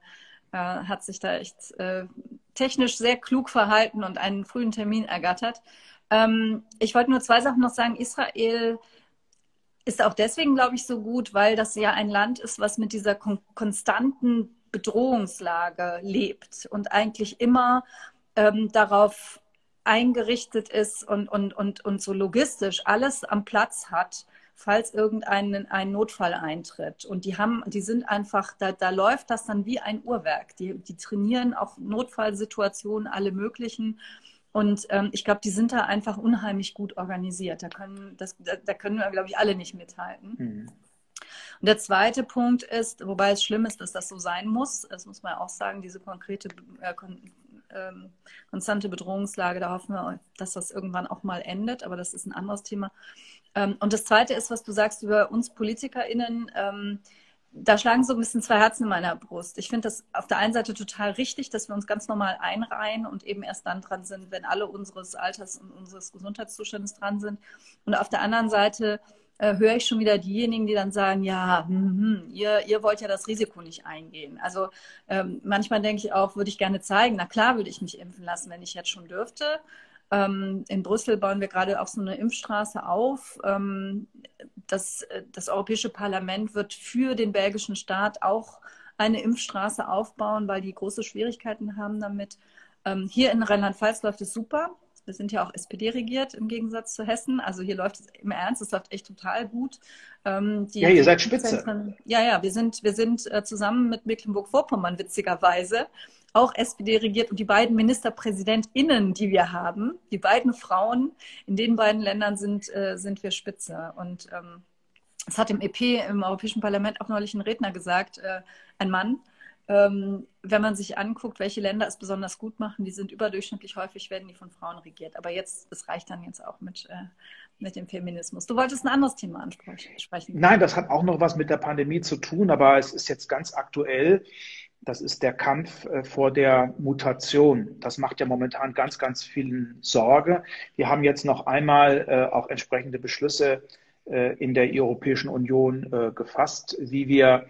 äh, hat sich da echt äh, technisch sehr klug verhalten und einen frühen Termin ergattert. Ähm, ich wollte nur zwei Sachen noch sagen. Israel ist auch deswegen, glaube ich, so gut, weil das ja ein Land ist, was mit dieser kon konstanten Bedrohungslage lebt und eigentlich immer ähm, darauf eingerichtet ist und, und, und, und so logistisch alles am Platz hat, falls irgendein ein Notfall eintritt. Und die haben, die sind einfach, da, da läuft das dann wie ein Uhrwerk. Die, die trainieren auch Notfallsituationen, alle möglichen. Und ähm, ich glaube, die sind da einfach unheimlich gut organisiert. Da können, das, da, da können wir, glaube ich, alle nicht mithalten. Mhm. Und der zweite Punkt ist, wobei es schlimm ist, dass das so sein muss, das muss man auch sagen, diese konkrete äh, kon ähm, konstante Bedrohungslage, da hoffen wir, dass das irgendwann auch mal endet, aber das ist ein anderes Thema. Ähm, und das zweite ist, was du sagst über uns PolitikerInnen, ähm, da schlagen so ein bisschen zwei Herzen in meiner Brust. Ich finde das auf der einen Seite total richtig, dass wir uns ganz normal einreihen und eben erst dann dran sind, wenn alle unseres Alters und unseres Gesundheitszustandes dran sind. Und auf der anderen Seite äh, höre ich schon wieder diejenigen, die dann sagen, ja, hm, hm, ihr, ihr wollt ja das Risiko nicht eingehen. Also ähm, manchmal denke ich auch, würde ich gerne zeigen, na klar würde ich mich impfen lassen, wenn ich jetzt schon dürfte. Ähm, in Brüssel bauen wir gerade auch so eine Impfstraße auf. Ähm, das, das Europäische Parlament wird für den belgischen Staat auch eine Impfstraße aufbauen, weil die große Schwierigkeiten haben damit. Ähm, hier in Rheinland-Pfalz läuft es super. Wir sind ja auch SPD regiert im Gegensatz zu Hessen. Also hier läuft es im Ernst, es läuft echt total gut. Ähm, die, ja, ihr seid Spitze. Ja, ja, wir sind, wir sind äh, zusammen mit Mecklenburg-Vorpommern witzigerweise auch SPD regiert und die beiden MinisterpräsidentInnen, die wir haben, die beiden Frauen, in den beiden Ländern sind, äh, sind wir Spitze. Und ähm, es hat im EP, im Europäischen Parlament auch neulich ein Redner gesagt, äh, ein Mann, ähm, wenn man sich anguckt, welche Länder es besonders gut machen, die sind überdurchschnittlich häufig, werden die von Frauen regiert. Aber jetzt, es reicht dann jetzt auch mit, äh, mit dem Feminismus. Du wolltest ein anderes Thema ansprechen. Nein, das hat auch noch was mit der Pandemie zu tun, aber es ist jetzt ganz aktuell. Das ist der Kampf äh, vor der Mutation. Das macht ja momentan ganz, ganz vielen Sorge. Wir haben jetzt noch einmal äh, auch entsprechende Beschlüsse äh, in der Europäischen Union gefasst, wie wir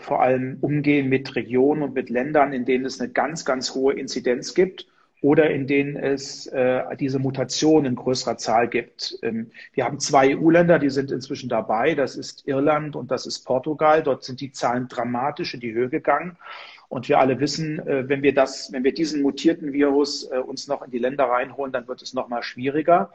vor allem umgehen mit Regionen und mit Ländern, in denen es eine ganz, ganz hohe Inzidenz gibt oder in denen es äh, diese Mutation in größerer Zahl gibt. Ähm, wir haben zwei EU-Länder, die sind inzwischen dabei. Das ist Irland und das ist Portugal. Dort sind die Zahlen dramatisch in die Höhe gegangen. Und wir alle wissen, äh, wenn wir das, wenn wir diesen mutierten Virus äh, uns noch in die Länder reinholen, dann wird es noch mal schwieriger.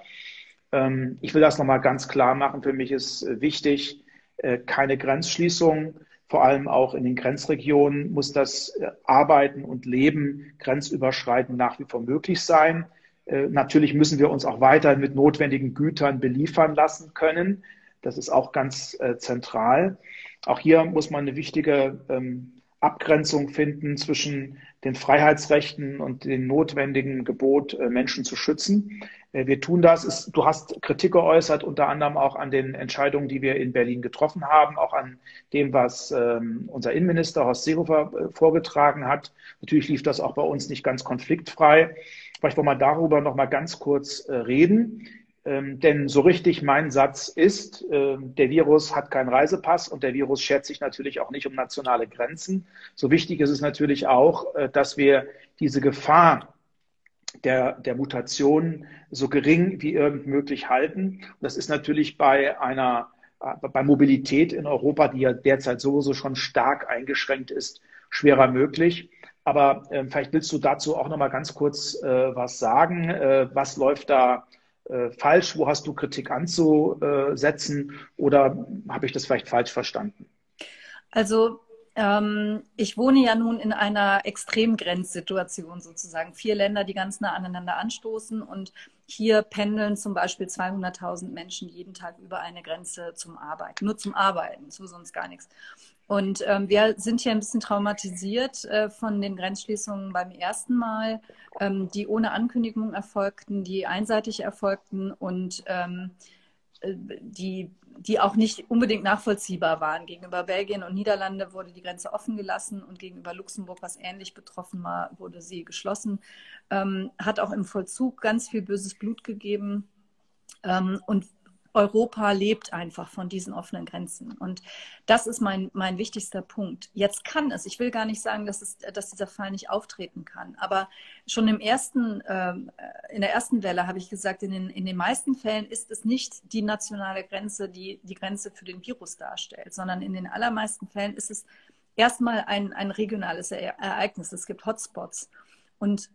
Ähm, ich will das noch mal ganz klar machen. Für mich ist äh, wichtig, äh, keine Grenzschließung vor allem auch in den Grenzregionen muss das äh, Arbeiten und Leben grenzüberschreitend nach wie vor möglich sein. Äh, natürlich müssen wir uns auch weiter mit notwendigen Gütern beliefern lassen können. Das ist auch ganz äh, zentral. Auch hier muss man eine wichtige ähm, Abgrenzung finden zwischen den Freiheitsrechten und dem notwendigen Gebot, Menschen zu schützen. Äh, wir tun das. Es, du hast Kritik geäußert, unter anderem auch an den Entscheidungen, die wir in Berlin getroffen haben, auch an dem, was ähm, unser Innenminister Horst Seehofer äh, vorgetragen hat. Natürlich lief das auch bei uns nicht ganz konfliktfrei. Vielleicht wollen wir darüber noch mal ganz kurz äh, reden. Ähm, denn so richtig mein Satz ist, äh, der Virus hat keinen Reisepass und der Virus schert sich natürlich auch nicht um nationale Grenzen. So wichtig ist es natürlich auch, äh, dass wir diese Gefahr der, der Mutation so gering wie irgend möglich halten. Das ist natürlich bei einer bei Mobilität in Europa, die ja derzeit sowieso schon stark eingeschränkt ist, schwerer möglich. Aber äh, vielleicht willst du dazu auch noch mal ganz kurz äh, was sagen. Äh, was läuft da äh, falsch? Wo hast du Kritik anzusetzen? Oder habe ich das vielleicht falsch verstanden? Also ähm, ich wohne ja nun in einer Extremgrenzsituation sozusagen. Vier Länder, die ganz nah aneinander anstoßen und hier pendeln zum Beispiel 200.000 Menschen jeden Tag über eine Grenze zum Arbeiten, nur zum Arbeiten, zu sonst gar nichts. Und ähm, wir sind hier ein bisschen traumatisiert äh, von den Grenzschließungen beim ersten Mal, ähm, die ohne Ankündigung erfolgten, die einseitig erfolgten und ähm, äh, die die auch nicht unbedingt nachvollziehbar waren. Gegenüber Belgien und Niederlande wurde die Grenze offen gelassen und gegenüber Luxemburg, was ähnlich betroffen war, wurde sie geschlossen. Ähm, hat auch im Vollzug ganz viel böses Blut gegeben. Ähm, und Europa lebt einfach von diesen offenen Grenzen. Und das ist mein, mein wichtigster Punkt. Jetzt kann es, ich will gar nicht sagen, dass, es, dass dieser Fall nicht auftreten kann, aber schon im ersten, äh, in der ersten Welle habe ich gesagt, in den, in den meisten Fällen ist es nicht die nationale Grenze, die die Grenze für den Virus darstellt, sondern in den allermeisten Fällen ist es erstmal ein, ein regionales Ereignis. Es gibt Hotspots. Und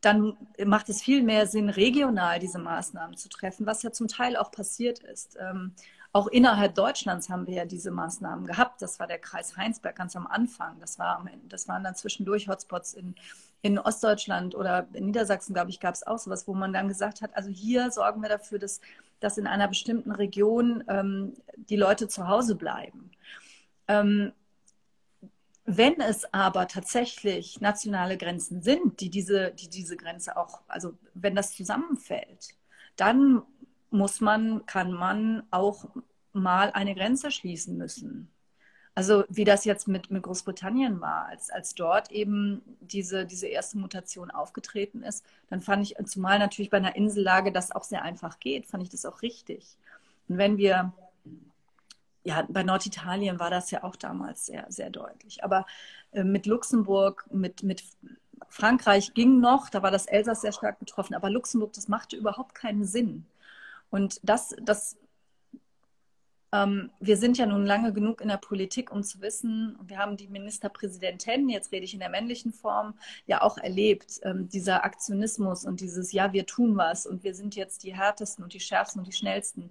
dann macht es viel mehr Sinn, regional diese Maßnahmen zu treffen, was ja zum Teil auch passiert ist. Ähm, auch innerhalb Deutschlands haben wir ja diese Maßnahmen gehabt. Das war der Kreis Heinsberg ganz am Anfang. Das, war, das waren dann zwischendurch Hotspots in, in Ostdeutschland oder in Niedersachsen, glaube ich, gab es auch sowas, wo man dann gesagt hat, also hier sorgen wir dafür, dass, dass in einer bestimmten Region ähm, die Leute zu Hause bleiben. Ähm, wenn es aber tatsächlich nationale Grenzen sind, die diese, die diese Grenze auch, also wenn das zusammenfällt, dann muss man, kann man auch mal eine Grenze schließen müssen. Also wie das jetzt mit, mit Großbritannien war, als, als dort eben diese, diese erste Mutation aufgetreten ist, dann fand ich, zumal natürlich bei einer Insellage das auch sehr einfach geht, fand ich das auch richtig. Und wenn wir ja, bei Norditalien war das ja auch damals sehr, sehr deutlich. Aber äh, mit Luxemburg, mit, mit Frankreich ging noch, da war das Elsass sehr stark betroffen, aber Luxemburg, das machte überhaupt keinen Sinn. Und das, das, ähm, wir sind ja nun lange genug in der Politik, um zu wissen, wir haben die Ministerpräsidentin, jetzt rede ich in der männlichen Form, ja auch erlebt, ähm, dieser Aktionismus und dieses, ja, wir tun was und wir sind jetzt die härtesten und die schärfsten und die schnellsten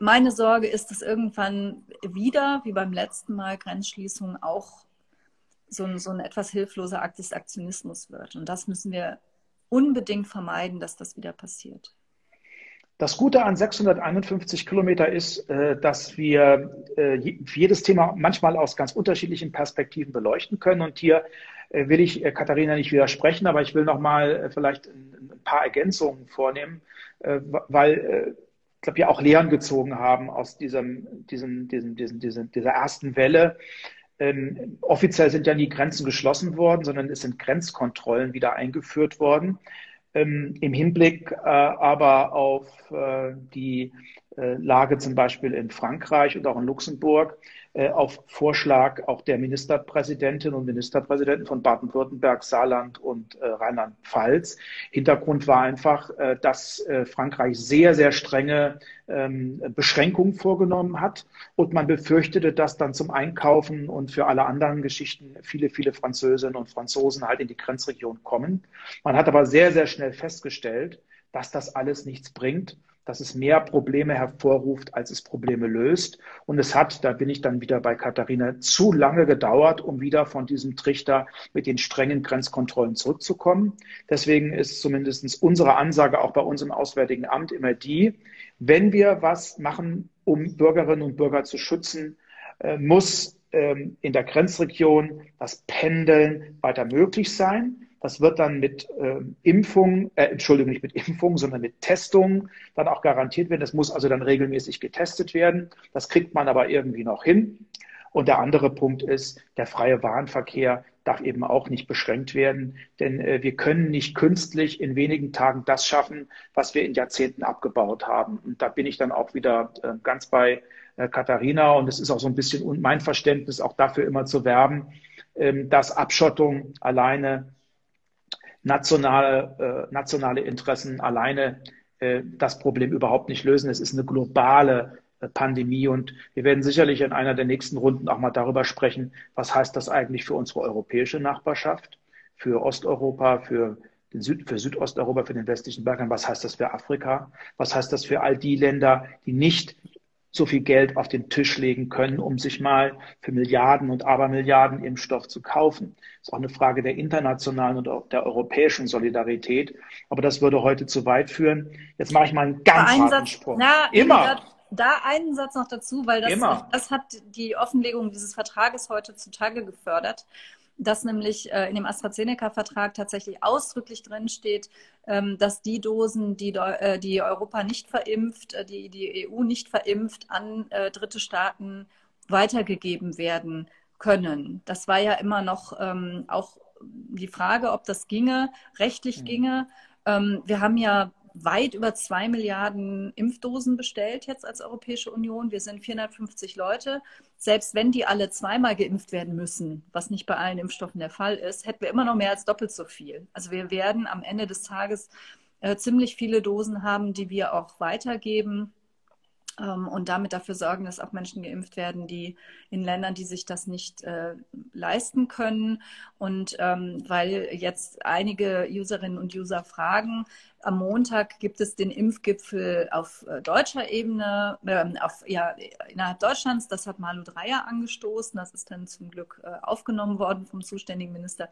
meine Sorge ist, dass irgendwann wieder, wie beim letzten Mal, Grenzschließung auch so ein, so ein etwas hilfloser Akt des Aktionismus wird. Und das müssen wir unbedingt vermeiden, dass das wieder passiert. Das Gute an 651 Kilometer ist, äh, dass wir äh, jedes Thema manchmal aus ganz unterschiedlichen Perspektiven beleuchten können. Und hier äh, will ich Katharina nicht widersprechen, aber ich will noch mal vielleicht ein paar Ergänzungen vornehmen, weil ich glaube, ja auch Lehren gezogen haben aus diesem, diesem, diesem, diesem, diesem dieser ersten Welle. Ähm, offiziell sind ja nie Grenzen geschlossen worden, sondern es sind Grenzkontrollen wieder eingeführt worden. Ähm, Im Hinblick äh, aber auf äh, die äh, Lage zum Beispiel in Frankreich und auch in Luxemburg auf Vorschlag auch der Ministerpräsidentinnen und Ministerpräsidenten von Baden-Württemberg, Saarland und äh, Rheinland-Pfalz. Hintergrund war einfach, äh, dass äh, Frankreich sehr, sehr strenge ähm, Beschränkungen vorgenommen hat und man befürchtete, dass dann zum Einkaufen und für alle anderen Geschichten viele, viele Französinnen und Franzosen halt in die Grenzregion kommen. Man hat aber sehr, sehr schnell festgestellt, dass das alles nichts bringt dass es mehr Probleme hervorruft, als es Probleme löst. Und es hat, da bin ich dann wieder bei Katharina, zu lange gedauert, um wieder von diesem Trichter mit den strengen Grenzkontrollen zurückzukommen. Deswegen ist zumindest unsere Ansage auch bei uns im Auswärtigen Amt immer die, wenn wir was machen, um Bürgerinnen und Bürger zu schützen, äh, muss ähm, in der Grenzregion das Pendeln weiter möglich sein. Das wird dann mit äh, Impfung, äh, Entschuldigung, nicht mit Impfung, sondern mit Testung dann auch garantiert werden. Das muss also dann regelmäßig getestet werden. Das kriegt man aber irgendwie noch hin. Und der andere Punkt ist, der freie Warenverkehr darf eben auch nicht beschränkt werden, denn äh, wir können nicht künstlich in wenigen Tagen das schaffen, was wir in Jahrzehnten abgebaut haben. Und da bin ich dann auch wieder äh, ganz bei äh, Katharina und es ist auch so ein bisschen mein Verständnis, auch dafür immer zu werben, ähm, dass Abschottung alleine nationale, äh, nationale Interessen alleine äh, das Problem überhaupt nicht lösen. Es ist eine globale äh, Pandemie und wir werden sicherlich in einer der nächsten Runden auch mal darüber sprechen, was heißt das eigentlich für unsere europäische Nachbarschaft, für Osteuropa, für den Süd, für Südosteuropa, für den westlichen Balkan, was heißt das für Afrika, was heißt das für all die Länder, die nicht so viel Geld auf den Tisch legen können, um sich mal für Milliarden und Abermilliarden Impfstoff zu kaufen. Das ist auch eine Frage der internationalen und auch der europäischen Solidarität. Aber das würde heute zu weit führen. Jetzt mache ich mal einen ganz harten Satz, Sprung. Na, Immer. Da, da einen Satz noch dazu, weil das, das hat die Offenlegung dieses Vertrages heute zutage gefördert dass nämlich äh, in dem AstraZeneca-Vertrag tatsächlich ausdrücklich drin steht, ähm, dass die Dosen, die, äh, die Europa nicht verimpft, äh, die die EU nicht verimpft, an dritte Staaten weitergegeben werden können. Das war ja immer noch ähm, auch die Frage, ob das ginge, rechtlich mhm. ginge. Ähm, wir haben ja weit über zwei Milliarden Impfdosen bestellt jetzt als Europäische Union. Wir sind 450 Leute. Selbst wenn die alle zweimal geimpft werden müssen, was nicht bei allen Impfstoffen der Fall ist, hätten wir immer noch mehr als doppelt so viel. Also wir werden am Ende des Tages äh, ziemlich viele Dosen haben, die wir auch weitergeben. Ähm, und damit dafür sorgen, dass auch Menschen geimpft werden, die in Ländern, die sich das nicht äh, leisten können. Und ähm, weil jetzt einige Userinnen und User fragen, am Montag gibt es den Impfgipfel auf äh, deutscher Ebene, äh, auf, ja, innerhalb Deutschlands. Das hat Malu Dreyer angestoßen. Das ist dann zum Glück äh, aufgenommen worden vom zuständigen Minister.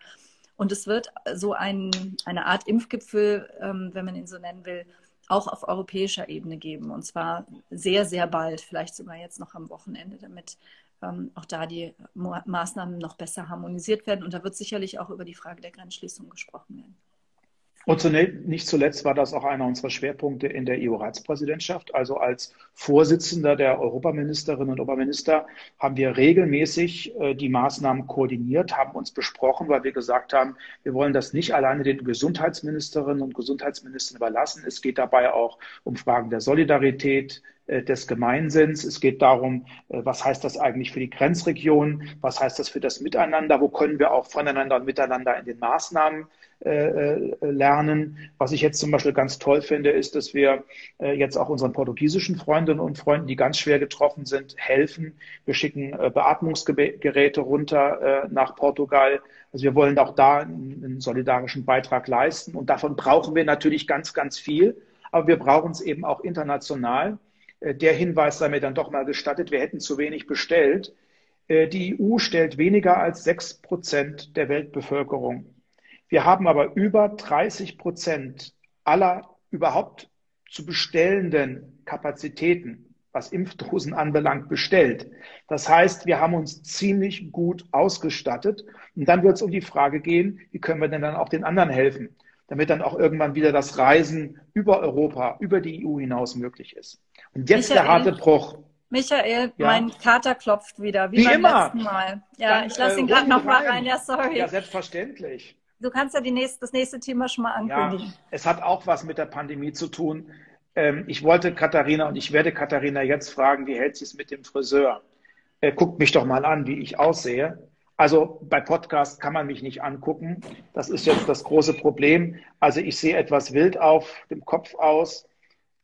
Und es wird so ein, eine Art Impfgipfel, ähm, wenn man ihn so nennen will, auch auf europäischer Ebene geben. Und zwar sehr, sehr bald, vielleicht sogar jetzt noch am Wochenende, damit ähm, auch da die Maßnahmen noch besser harmonisiert werden. Und da wird sicherlich auch über die Frage der Grenzschließung gesprochen werden. Und nicht zuletzt war das auch einer unserer Schwerpunkte in der EU-Ratspräsidentschaft. Also als Vorsitzender der Europaministerinnen und Oberminister haben wir regelmäßig äh, die Maßnahmen koordiniert, haben uns besprochen, weil wir gesagt haben, wir wollen das nicht alleine den Gesundheitsministerinnen und Gesundheitsministern überlassen. Es geht dabei auch um Fragen der Solidarität, des Gemeinsinns. Es geht darum, äh, was heißt das eigentlich für die Grenzregion? Was heißt das für das Miteinander? Wo können wir auch voneinander und miteinander in den Maßnahmen äh, lernen. Was ich jetzt zum Beispiel ganz toll finde, ist, dass wir jetzt auch unseren portugiesischen Freundinnen und Freunden, die ganz schwer getroffen sind, helfen. Wir schicken Beatmungsgeräte runter nach Portugal. Also wir wollen auch da einen solidarischen Beitrag leisten. Und davon brauchen wir natürlich ganz, ganz viel. Aber wir brauchen es eben auch international. Der Hinweis sei mir dann doch mal gestattet, wir hätten zu wenig bestellt. Die EU stellt weniger als sechs Prozent der Weltbevölkerung. Wir haben aber über 30 Prozent aller überhaupt zu bestellenden Kapazitäten, was Impfdosen anbelangt, bestellt. Das heißt, wir haben uns ziemlich gut ausgestattet. Und dann wird es um die Frage gehen, wie können wir denn dann auch den anderen helfen, damit dann auch irgendwann wieder das Reisen über Europa, über die EU hinaus möglich ist. Und jetzt Michael, der harte Bruch. Michael, ja. mein Kater klopft wieder, wie, wie beim immer. letzten Mal. Ja, dann, ich lasse ihn äh, gerade noch mal rein. Ja, sorry. Ja, selbstverständlich. Du kannst ja nächste, das nächste Thema schon mal ankündigen. Ja, es hat auch was mit der Pandemie zu tun. Ähm, ich wollte Katharina und ich werde Katharina jetzt fragen, wie hält sie es mit dem Friseur? Äh, guckt mich doch mal an, wie ich aussehe. Also bei Podcast kann man mich nicht angucken. Das ist jetzt das große Problem. Also ich sehe etwas wild auf dem Kopf aus.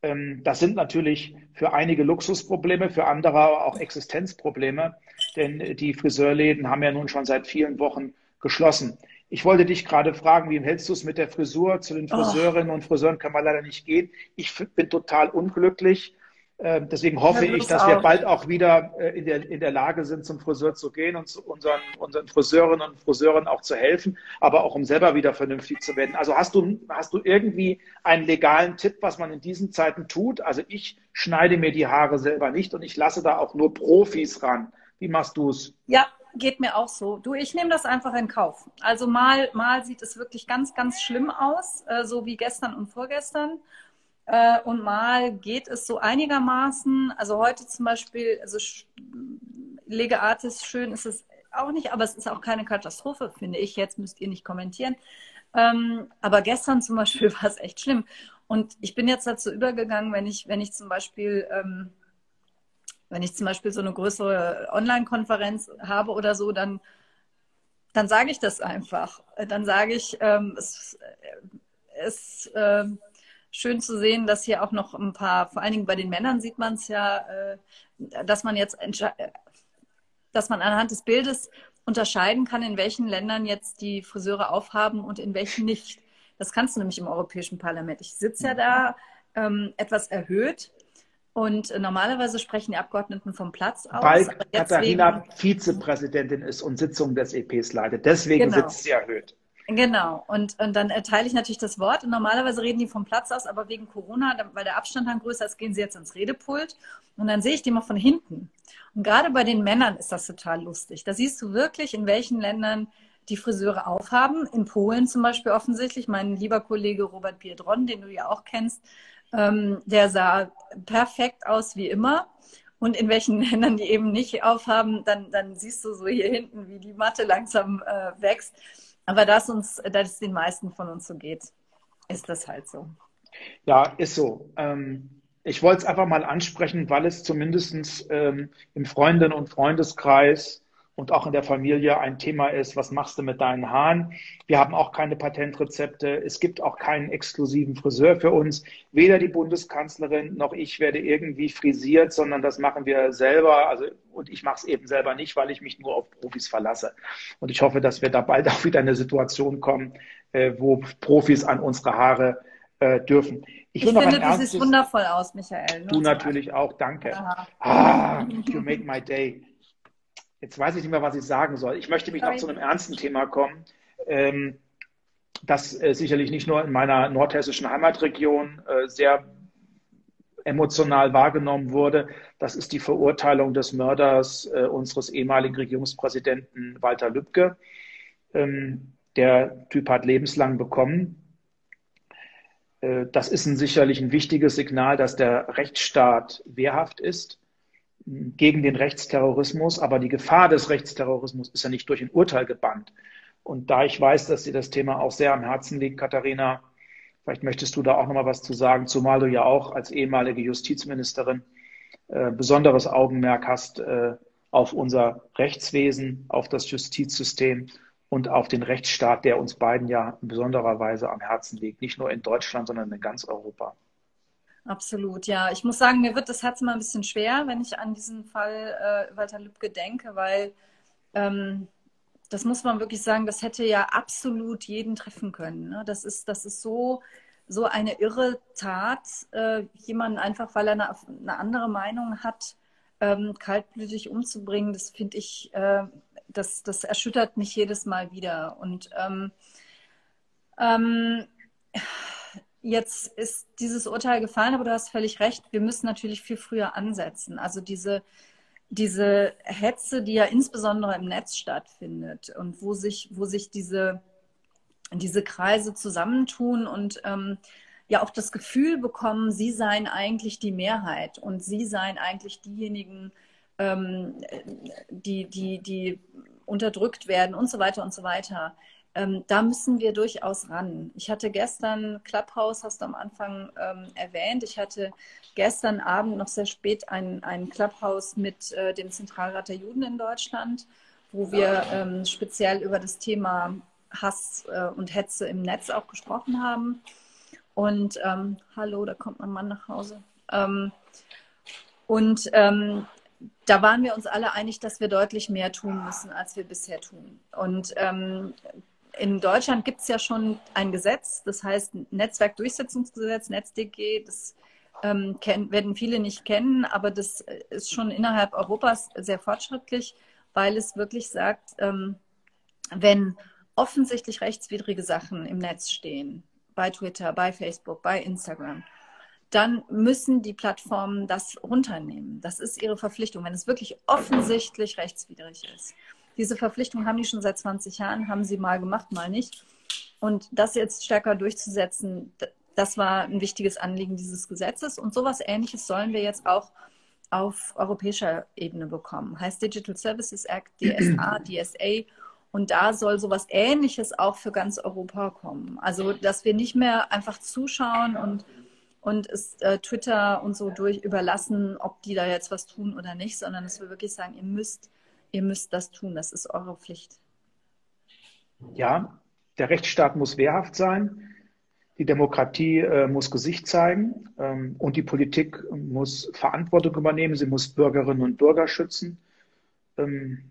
Ähm, das sind natürlich für einige Luxusprobleme, für andere aber auch Existenzprobleme. Denn die Friseurläden haben ja nun schon seit vielen Wochen geschlossen. Ich wollte dich gerade fragen, wie hältst du es mit der Frisur? Zu den Friseurinnen oh. und Friseuren kann man leider nicht gehen. Ich bin total unglücklich. Ähm, deswegen hoffe ja, ich, dass auch. wir bald auch wieder äh, in der, in der Lage sind, zum Friseur zu gehen und zu unseren, unseren Friseurinnen und Friseuren auch zu helfen, aber auch um selber wieder vernünftig zu werden. Also hast du, hast du irgendwie einen legalen Tipp, was man in diesen Zeiten tut? Also ich schneide mir die Haare selber nicht und ich lasse da auch nur Profis ran. Wie machst du es? Ja, geht mir auch so. Du, ich nehme das einfach in Kauf. Also mal, mal sieht es wirklich ganz, ganz schlimm aus, äh, so wie gestern und vorgestern. Äh, und mal geht es so einigermaßen. Also heute zum Beispiel, also Lege Artis schön ist es auch nicht, aber es ist auch keine Katastrophe, finde ich. Jetzt müsst ihr nicht kommentieren. Ähm, aber gestern zum Beispiel *laughs* war es echt schlimm. Und ich bin jetzt dazu übergegangen, wenn ich, wenn ich zum Beispiel ähm, wenn ich zum Beispiel so eine größere Online-Konferenz habe oder so, dann, dann sage ich das einfach. Dann sage ich, ähm, es ist äh, schön zu sehen, dass hier auch noch ein paar, vor allen Dingen bei den Männern sieht man es ja, äh, dass man jetzt, dass man anhand des Bildes unterscheiden kann, in welchen Ländern jetzt die Friseure aufhaben und in welchen nicht. Das kannst du nämlich im Europäischen Parlament. Ich sitze ja da ähm, etwas erhöht und normalerweise sprechen die Abgeordneten vom Platz aus. Weil Katharina Vizepräsidentin ist und Sitzungen des EPs leitet. Deswegen genau. sitzt sie erhöht. Genau. Und, und dann erteile ich natürlich das Wort. Und normalerweise reden die vom Platz aus, aber wegen Corona, weil der Abstand dann größer ist, gehen sie jetzt ins Redepult. Und dann sehe ich die mal von hinten. Und gerade bei den Männern ist das total lustig. Da siehst du wirklich, in welchen Ländern die Friseure aufhaben. In Polen zum Beispiel offensichtlich. Mein lieber Kollege Robert Biedron, den du ja auch kennst, ähm, der sah perfekt aus wie immer. Und in welchen *laughs* Ländern die eben nicht aufhaben, dann, dann siehst du so hier hinten, wie die Matte langsam äh, wächst. Aber da es uns, da es den meisten von uns so geht, ist das halt so. Ja, ist so. Ähm, ich wollte es einfach mal ansprechen, weil es zumindest ähm, im Freundinnen- und Freundeskreis und auch in der Familie ein Thema ist, was machst du mit deinen Haaren? Wir haben auch keine Patentrezepte. Es gibt auch keinen exklusiven Friseur für uns. Weder die Bundeskanzlerin noch ich werde irgendwie frisiert, sondern das machen wir selber. Also, und ich mache es eben selber nicht, weil ich mich nur auf Profis verlasse. Und ich hoffe, dass wir da bald *laughs* auch wieder in eine Situation kommen, äh, wo Profis an unsere Haare äh, dürfen. Ich, ich finde, du siehst wundervoll aus, Michael. Du natürlich auch, danke. Ah, you make my day. Jetzt weiß ich nicht mehr, was ich sagen soll. Ich möchte mich Sorry. noch zu einem ernsten Thema kommen, ähm, das äh, sicherlich nicht nur in meiner nordhessischen Heimatregion äh, sehr emotional wahrgenommen wurde. Das ist die Verurteilung des Mörders äh, unseres ehemaligen Regierungspräsidenten Walter Lübcke. Ähm, der Typ hat lebenslang bekommen. Äh, das ist ein, sicherlich ein wichtiges Signal, dass der Rechtsstaat wehrhaft ist gegen den Rechtsterrorismus, aber die Gefahr des Rechtsterrorismus ist ja nicht durch ein Urteil gebannt. Und da ich weiß, dass dir das Thema auch sehr am Herzen liegt, Katharina, vielleicht möchtest du da auch nochmal was zu sagen, zumal du ja auch als ehemalige Justizministerin äh, besonderes Augenmerk hast äh, auf unser Rechtswesen, auf das Justizsystem und auf den Rechtsstaat, der uns beiden ja in besonderer Weise am Herzen liegt, nicht nur in Deutschland, sondern in ganz Europa. Absolut, ja. Ich muss sagen, mir wird das Herz immer ein bisschen schwer, wenn ich an diesen Fall äh, Walter Lübcke denke, weil ähm, das muss man wirklich sagen, das hätte ja absolut jeden treffen können. Ne? Das ist, das ist so, so eine irre Tat, äh, jemanden einfach, weil er eine, eine andere Meinung hat, ähm, kaltblütig umzubringen. Das finde ich, äh, das, das erschüttert mich jedes Mal wieder. Und ähm, ähm, Jetzt ist dieses Urteil gefallen, aber du hast völlig recht. Wir müssen natürlich viel früher ansetzen. Also diese, diese Hetze, die ja insbesondere im Netz stattfindet und wo sich, wo sich diese, diese Kreise zusammentun und ähm, ja auch das Gefühl bekommen, sie seien eigentlich die Mehrheit und sie seien eigentlich diejenigen, ähm, die, die, die unterdrückt werden und so weiter und so weiter ähm, da müssen wir durchaus ran. Ich hatte gestern Clubhouse, hast du am Anfang ähm, erwähnt. Ich hatte gestern Abend noch sehr spät ein, ein Clubhouse mit äh, dem Zentralrat der Juden in Deutschland, wo wir ähm, speziell über das Thema Hass äh, und Hetze im Netz auch gesprochen haben. Und ähm, hallo, da kommt mein Mann nach Hause. Ähm, und ähm, da waren wir uns alle einig, dass wir deutlich mehr tun müssen, als wir bisher tun. Und ähm, in Deutschland gibt es ja schon ein Gesetz, das heißt Netzwerkdurchsetzungsgesetz, NetzDG. Das ähm, kennen, werden viele nicht kennen, aber das ist schon innerhalb Europas sehr fortschrittlich, weil es wirklich sagt, ähm, wenn offensichtlich rechtswidrige Sachen im Netz stehen, bei Twitter, bei Facebook, bei Instagram, dann müssen die Plattformen das runternehmen. Das ist ihre Verpflichtung, wenn es wirklich offensichtlich rechtswidrig ist. Diese Verpflichtung haben die schon seit 20 Jahren, haben sie mal gemacht, mal nicht. Und das jetzt stärker durchzusetzen, das war ein wichtiges Anliegen dieses Gesetzes. Und sowas Ähnliches sollen wir jetzt auch auf europäischer Ebene bekommen. Heißt Digital Services Act, *clears throat* DSA, DSA. Und da soll sowas Ähnliches auch für ganz Europa kommen. Also, dass wir nicht mehr einfach zuschauen und, und es äh, Twitter und so durch überlassen, ob die da jetzt was tun oder nicht, sondern dass wir wirklich sagen, ihr müsst ihr müsst das tun, das ist eure Pflicht. Ja, der Rechtsstaat muss wehrhaft sein, die Demokratie äh, muss Gesicht zeigen ähm, und die Politik muss Verantwortung übernehmen, sie muss Bürgerinnen und Bürger schützen. Ähm,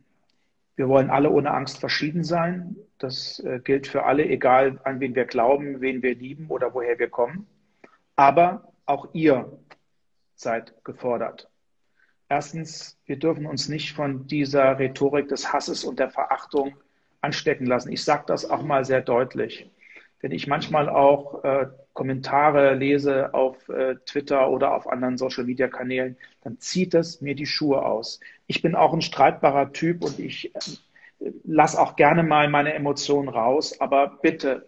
wir wollen alle ohne Angst verschieden sein. Das äh, gilt für alle, egal an wen wir glauben, wen wir lieben oder woher wir kommen. Aber auch ihr seid gefordert. Erstens, wir dürfen uns nicht von dieser Rhetorik des Hasses und der Verachtung anstecken lassen. Ich sage das auch mal sehr deutlich. Wenn ich manchmal auch äh, Kommentare lese auf äh, Twitter oder auf anderen Social-Media-Kanälen, dann zieht es mir die Schuhe aus. Ich bin auch ein streitbarer Typ und ich äh, lasse auch gerne mal meine Emotionen raus, aber bitte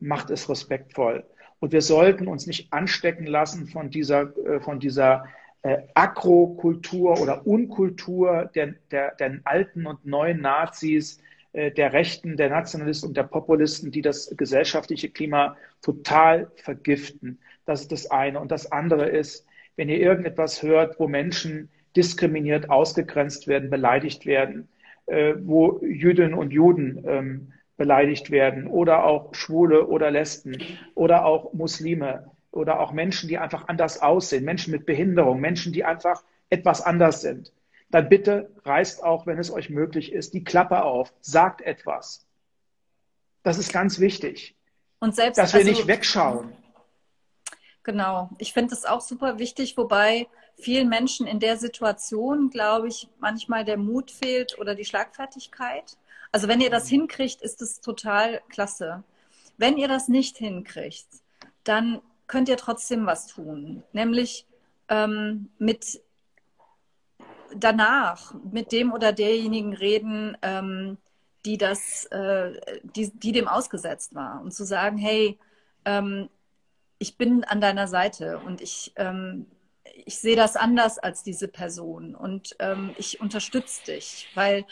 macht es respektvoll. Und wir sollten uns nicht anstecken lassen von dieser, äh, von dieser äh, Akrokultur oder Unkultur der, der, der alten und neuen Nazis, äh, der Rechten, der Nationalisten und der Populisten, die das gesellschaftliche Klima total vergiften. Das ist das eine. Und das andere ist, wenn ihr irgendetwas hört, wo Menschen diskriminiert, ausgegrenzt werden, beleidigt werden, äh, wo Jüdinnen und Juden ähm, beleidigt werden oder auch Schwule oder Lesben oder auch Muslime oder auch Menschen, die einfach anders aussehen, Menschen mit Behinderung, Menschen, die einfach etwas anders sind. Dann bitte reißt auch, wenn es euch möglich ist, die Klappe auf, sagt etwas. Das ist ganz wichtig. Und selbst, dass wir also, nicht wegschauen. Genau. Ich finde das auch super wichtig, wobei vielen Menschen in der Situation, glaube ich, manchmal der Mut fehlt oder die Schlagfertigkeit. Also wenn ihr das hinkriegt, ist es total klasse. Wenn ihr das nicht hinkriegt, dann könnt ihr trotzdem was tun, nämlich ähm, mit danach mit dem oder derjenigen reden, ähm, die das, äh, die, die dem ausgesetzt war. Und zu sagen, hey, ähm, ich bin an deiner Seite und ich, ähm, ich sehe das anders als diese Person und ähm, ich unterstütze dich, weil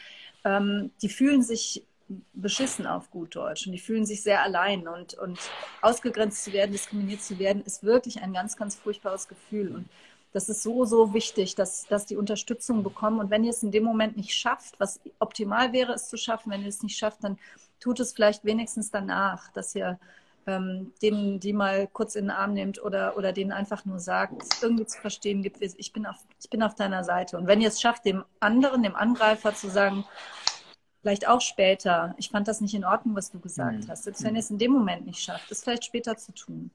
ähm, die fühlen sich beschissen auf gut Deutsch und die fühlen sich sehr allein und, und ausgegrenzt zu werden, diskriminiert zu werden, ist wirklich ein ganz, ganz furchtbares Gefühl. Und das ist so, so wichtig, dass, dass die Unterstützung bekommen. Und wenn ihr es in dem Moment nicht schafft, was optimal wäre, es zu schaffen, wenn ihr es nicht schafft, dann tut es vielleicht wenigstens danach, dass ihr ähm, denen, die mal kurz in den Arm nehmt oder, oder denen einfach nur sagt, irgendwie zu verstehen gibt, ich bin, auf, ich bin auf deiner Seite. Und wenn ihr es schafft, dem anderen, dem Angreifer zu sagen, vielleicht auch später, ich fand das nicht in Ordnung, was du gesagt mhm. hast, selbst wenn ihr es in dem Moment nicht schafft, es vielleicht später zu tun.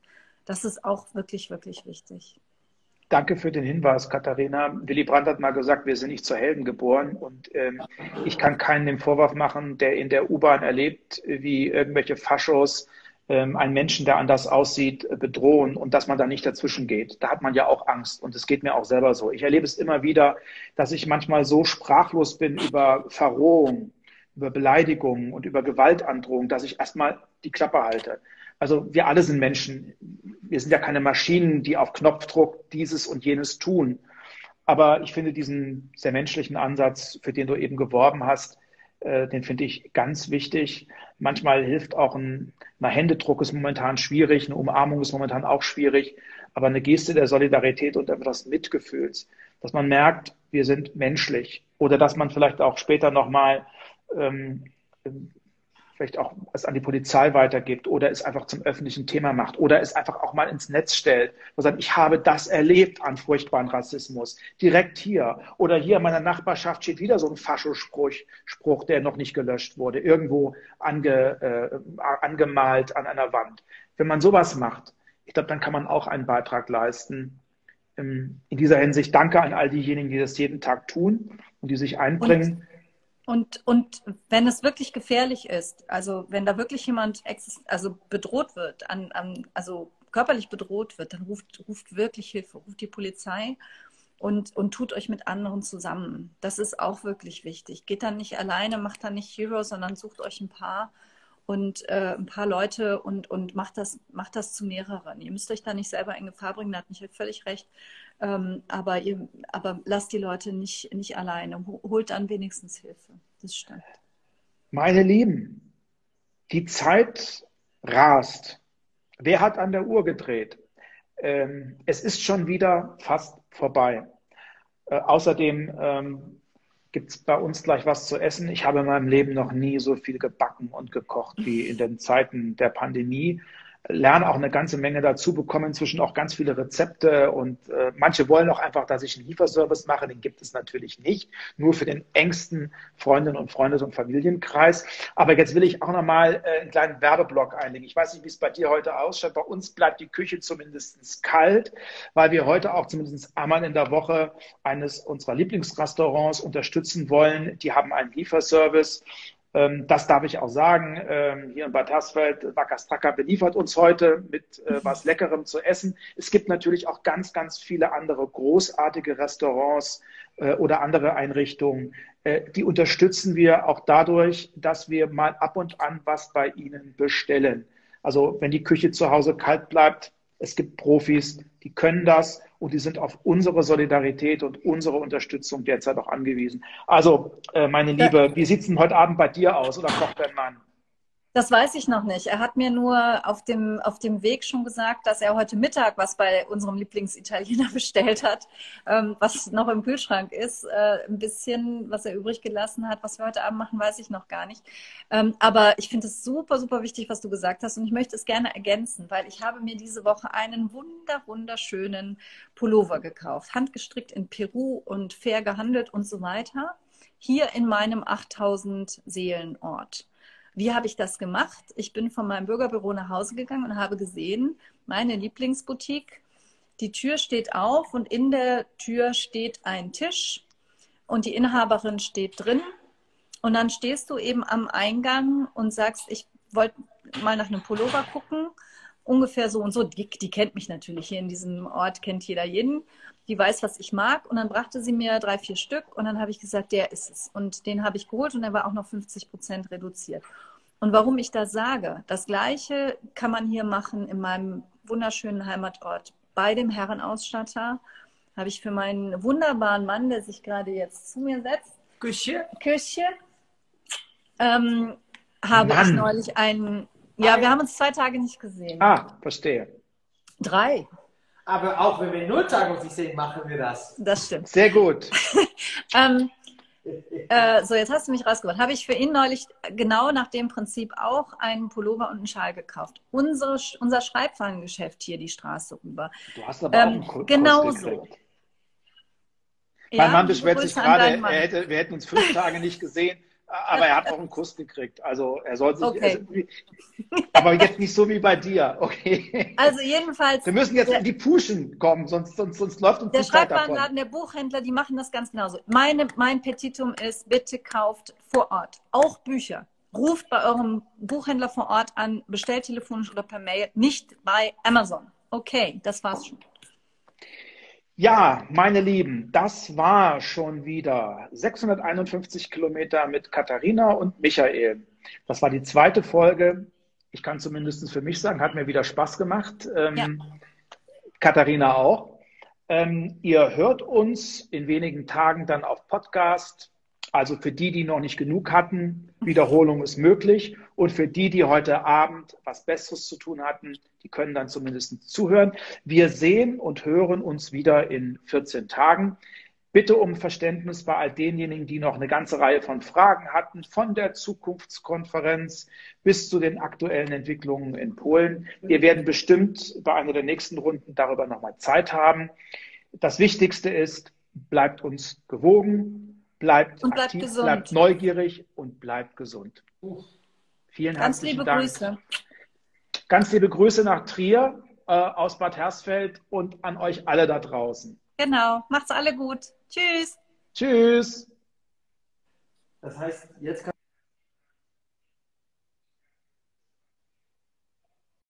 Das ist auch wirklich, wirklich wichtig. Danke für den Hinweis, Katharina. Willy Brandt hat mal gesagt, wir sind nicht zu Helden geboren. Und ähm, ich kann keinen den Vorwurf machen, der in der U-Bahn erlebt, wie irgendwelche Faschos ähm, einen Menschen, der anders aussieht, bedrohen und dass man da nicht dazwischen geht. Da hat man ja auch Angst. Und es geht mir auch selber so. Ich erlebe es immer wieder, dass ich manchmal so sprachlos bin über Verrohung, über Beleidigungen und über Gewaltandrohung, dass ich erstmal die Klappe halte. Also wir alle sind Menschen. Wir sind ja keine Maschinen, die auf Knopfdruck dieses und jenes tun. Aber ich finde diesen sehr menschlichen Ansatz, für den du eben geworben hast, äh, den finde ich ganz wichtig. Manchmal hilft auch ein, ein Händedruck ist momentan schwierig, eine Umarmung ist momentan auch schwierig, aber eine Geste der Solidarität und etwas Mitgefühls, dass man merkt, wir sind menschlich oder dass man vielleicht auch später nochmal ähm, vielleicht auch es an die Polizei weitergibt oder es einfach zum öffentlichen Thema macht oder es einfach auch mal ins Netz stellt und sagt, ich habe das erlebt an furchtbaren Rassismus, direkt hier. Oder hier in meiner Nachbarschaft steht wieder so ein Faschospruch, Spruch, der noch nicht gelöscht wurde, irgendwo ange, äh, angemalt an einer Wand. Wenn man sowas macht, ich glaube, dann kann man auch einen Beitrag leisten. In dieser Hinsicht danke an all diejenigen, die das jeden Tag tun und die sich einbringen. Und und, und wenn es wirklich gefährlich ist, also wenn da wirklich jemand also bedroht wird, an, an, also körperlich bedroht wird, dann ruft, ruft wirklich Hilfe, ruft die Polizei und, und tut euch mit anderen zusammen. Das ist auch wirklich wichtig. Geht dann nicht alleine, macht dann nicht Hero, sondern sucht euch ein paar und äh, ein paar Leute und, und macht, das, macht das zu mehreren. Ihr müsst euch da nicht selber in Gefahr bringen, da hat Michael völlig recht. Ähm, aber, ihr, aber lasst die Leute nicht, nicht alleine. Holt dann wenigstens Hilfe. Das stimmt. Meine Lieben, die Zeit rast. Wer hat an der Uhr gedreht? Ähm, es ist schon wieder fast vorbei. Äh, außerdem ähm, gibt es bei uns gleich was zu essen. Ich habe in meinem Leben noch nie so viel gebacken und gekocht wie in den Zeiten der Pandemie lerne auch eine ganze Menge dazu, bekomme inzwischen auch ganz viele Rezepte und äh, manche wollen auch einfach, dass ich einen Lieferservice mache, den gibt es natürlich nicht, nur für den engsten Freundinnen und Freundes- und Familienkreis. Aber jetzt will ich auch nochmal äh, einen kleinen Werbeblock einlegen. Ich weiß nicht, wie es bei dir heute ausschaut. Bei uns bleibt die Küche zumindest kalt, weil wir heute auch zumindest einmal in der Woche eines unserer Lieblingsrestaurants unterstützen wollen. Die haben einen Lieferservice das darf ich auch sagen. Ähm, hier in Bad Hersfeld, Wackerstracker beliefert uns heute mit äh, was Leckerem zu essen. Es gibt natürlich auch ganz, ganz viele andere großartige Restaurants äh, oder andere Einrichtungen. Äh, die unterstützen wir auch dadurch, dass wir mal ab und an was bei ihnen bestellen. Also wenn die Küche zu Hause kalt bleibt, es gibt Profis, die können das und die sind auf unsere Solidarität und unsere Unterstützung derzeit auch angewiesen. Also, äh, meine Liebe, wie sieht es denn heute Abend bei dir aus oder kocht dein Mann? Das weiß ich noch nicht. Er hat mir nur auf dem, auf dem Weg schon gesagt, dass er heute Mittag was bei unserem Lieblingsitaliener *laughs* bestellt hat, ähm, was noch im Kühlschrank ist. Äh, ein bisschen, was er übrig gelassen hat. Was wir heute Abend machen, weiß ich noch gar nicht. Ähm, aber ich finde es super, super wichtig, was du gesagt hast. Und ich möchte es gerne ergänzen, weil ich habe mir diese Woche einen wunder, wunderschönen Pullover gekauft. Handgestrickt in Peru und fair gehandelt und so weiter. Hier in meinem 8000 Seelenort. Wie habe ich das gemacht? Ich bin von meinem Bürgerbüro nach Hause gegangen und habe gesehen, meine Lieblingsboutique, die Tür steht auf und in der Tür steht ein Tisch und die Inhaberin steht drin. Und dann stehst du eben am Eingang und sagst, ich wollte mal nach einem Pullover gucken, ungefähr so und so. Die, die kennt mich natürlich hier in diesem Ort, kennt jeder jeden die weiß, was ich mag. Und dann brachte sie mir drei, vier Stück und dann habe ich gesagt, der ist es. Und den habe ich geholt und der war auch noch 50 Prozent reduziert. Und warum ich das sage, das Gleiche kann man hier machen in meinem wunderschönen Heimatort. Bei dem Herrenausstatter habe ich für meinen wunderbaren Mann, der sich gerade jetzt zu mir setzt, Küche, Küche, ähm, habe Mann. ich neulich einen, ja, wir haben uns zwei Tage nicht gesehen. Ah, verstehe. Drei. Aber auch wenn wir null Tage uns nicht sehen, machen wir das. Das stimmt. Sehr gut. *laughs* ähm, äh, so, jetzt hast du mich rausgebracht. Habe ich für ihn neulich genau nach dem Prinzip auch einen Pullover und einen Schal gekauft. Unsere, unser Schreibwarengeschäft hier die Straße rüber. Du hast aber ähm, auch einen Genau so. Mein ja, Mann beschwert sich gerade, er hätte, wir hätten uns fünf *laughs* Tage nicht gesehen. Aber er hat auch einen Kuss gekriegt. Also er soll sich. Okay. Also, aber jetzt nicht so wie bei dir. Okay. Also jedenfalls. Wir müssen jetzt der, in die Puschen kommen, sonst, sonst, sonst läuft uns Der Schreibwarenladen, der Buchhändler, die machen das ganz genauso. Meine, mein Petitum ist, bitte kauft vor Ort auch Bücher. Ruft bei eurem Buchhändler vor Ort an, bestellt telefonisch oder per Mail, nicht bei Amazon. Okay, das war's schon. Ja, meine Lieben, das war schon wieder 651 Kilometer mit Katharina und Michael. Das war die zweite Folge. Ich kann zumindest für mich sagen, hat mir wieder Spaß gemacht. Ähm, ja. Katharina auch. Ähm, ihr hört uns in wenigen Tagen dann auf Podcast. Also für die, die noch nicht genug hatten, Wiederholung ist möglich. Und für die, die heute Abend was Besseres zu tun hatten, die können dann zumindest zuhören. Wir sehen und hören uns wieder in 14 Tagen. Bitte um Verständnis bei all denjenigen, die noch eine ganze Reihe von Fragen hatten, von der Zukunftskonferenz bis zu den aktuellen Entwicklungen in Polen. Wir werden bestimmt bei einer der nächsten Runden darüber nochmal Zeit haben. Das Wichtigste ist, bleibt uns gewogen, bleibt, und bleibt aktiv, gesund. bleibt neugierig und bleibt gesund. Vielen Ganz herzlichen liebe Dank. Grüße. Ganz liebe Grüße nach Trier äh, aus Bad Hersfeld und an euch alle da draußen. Genau, macht's alle gut. Tschüss. Tschüss. Das heißt, jetzt kann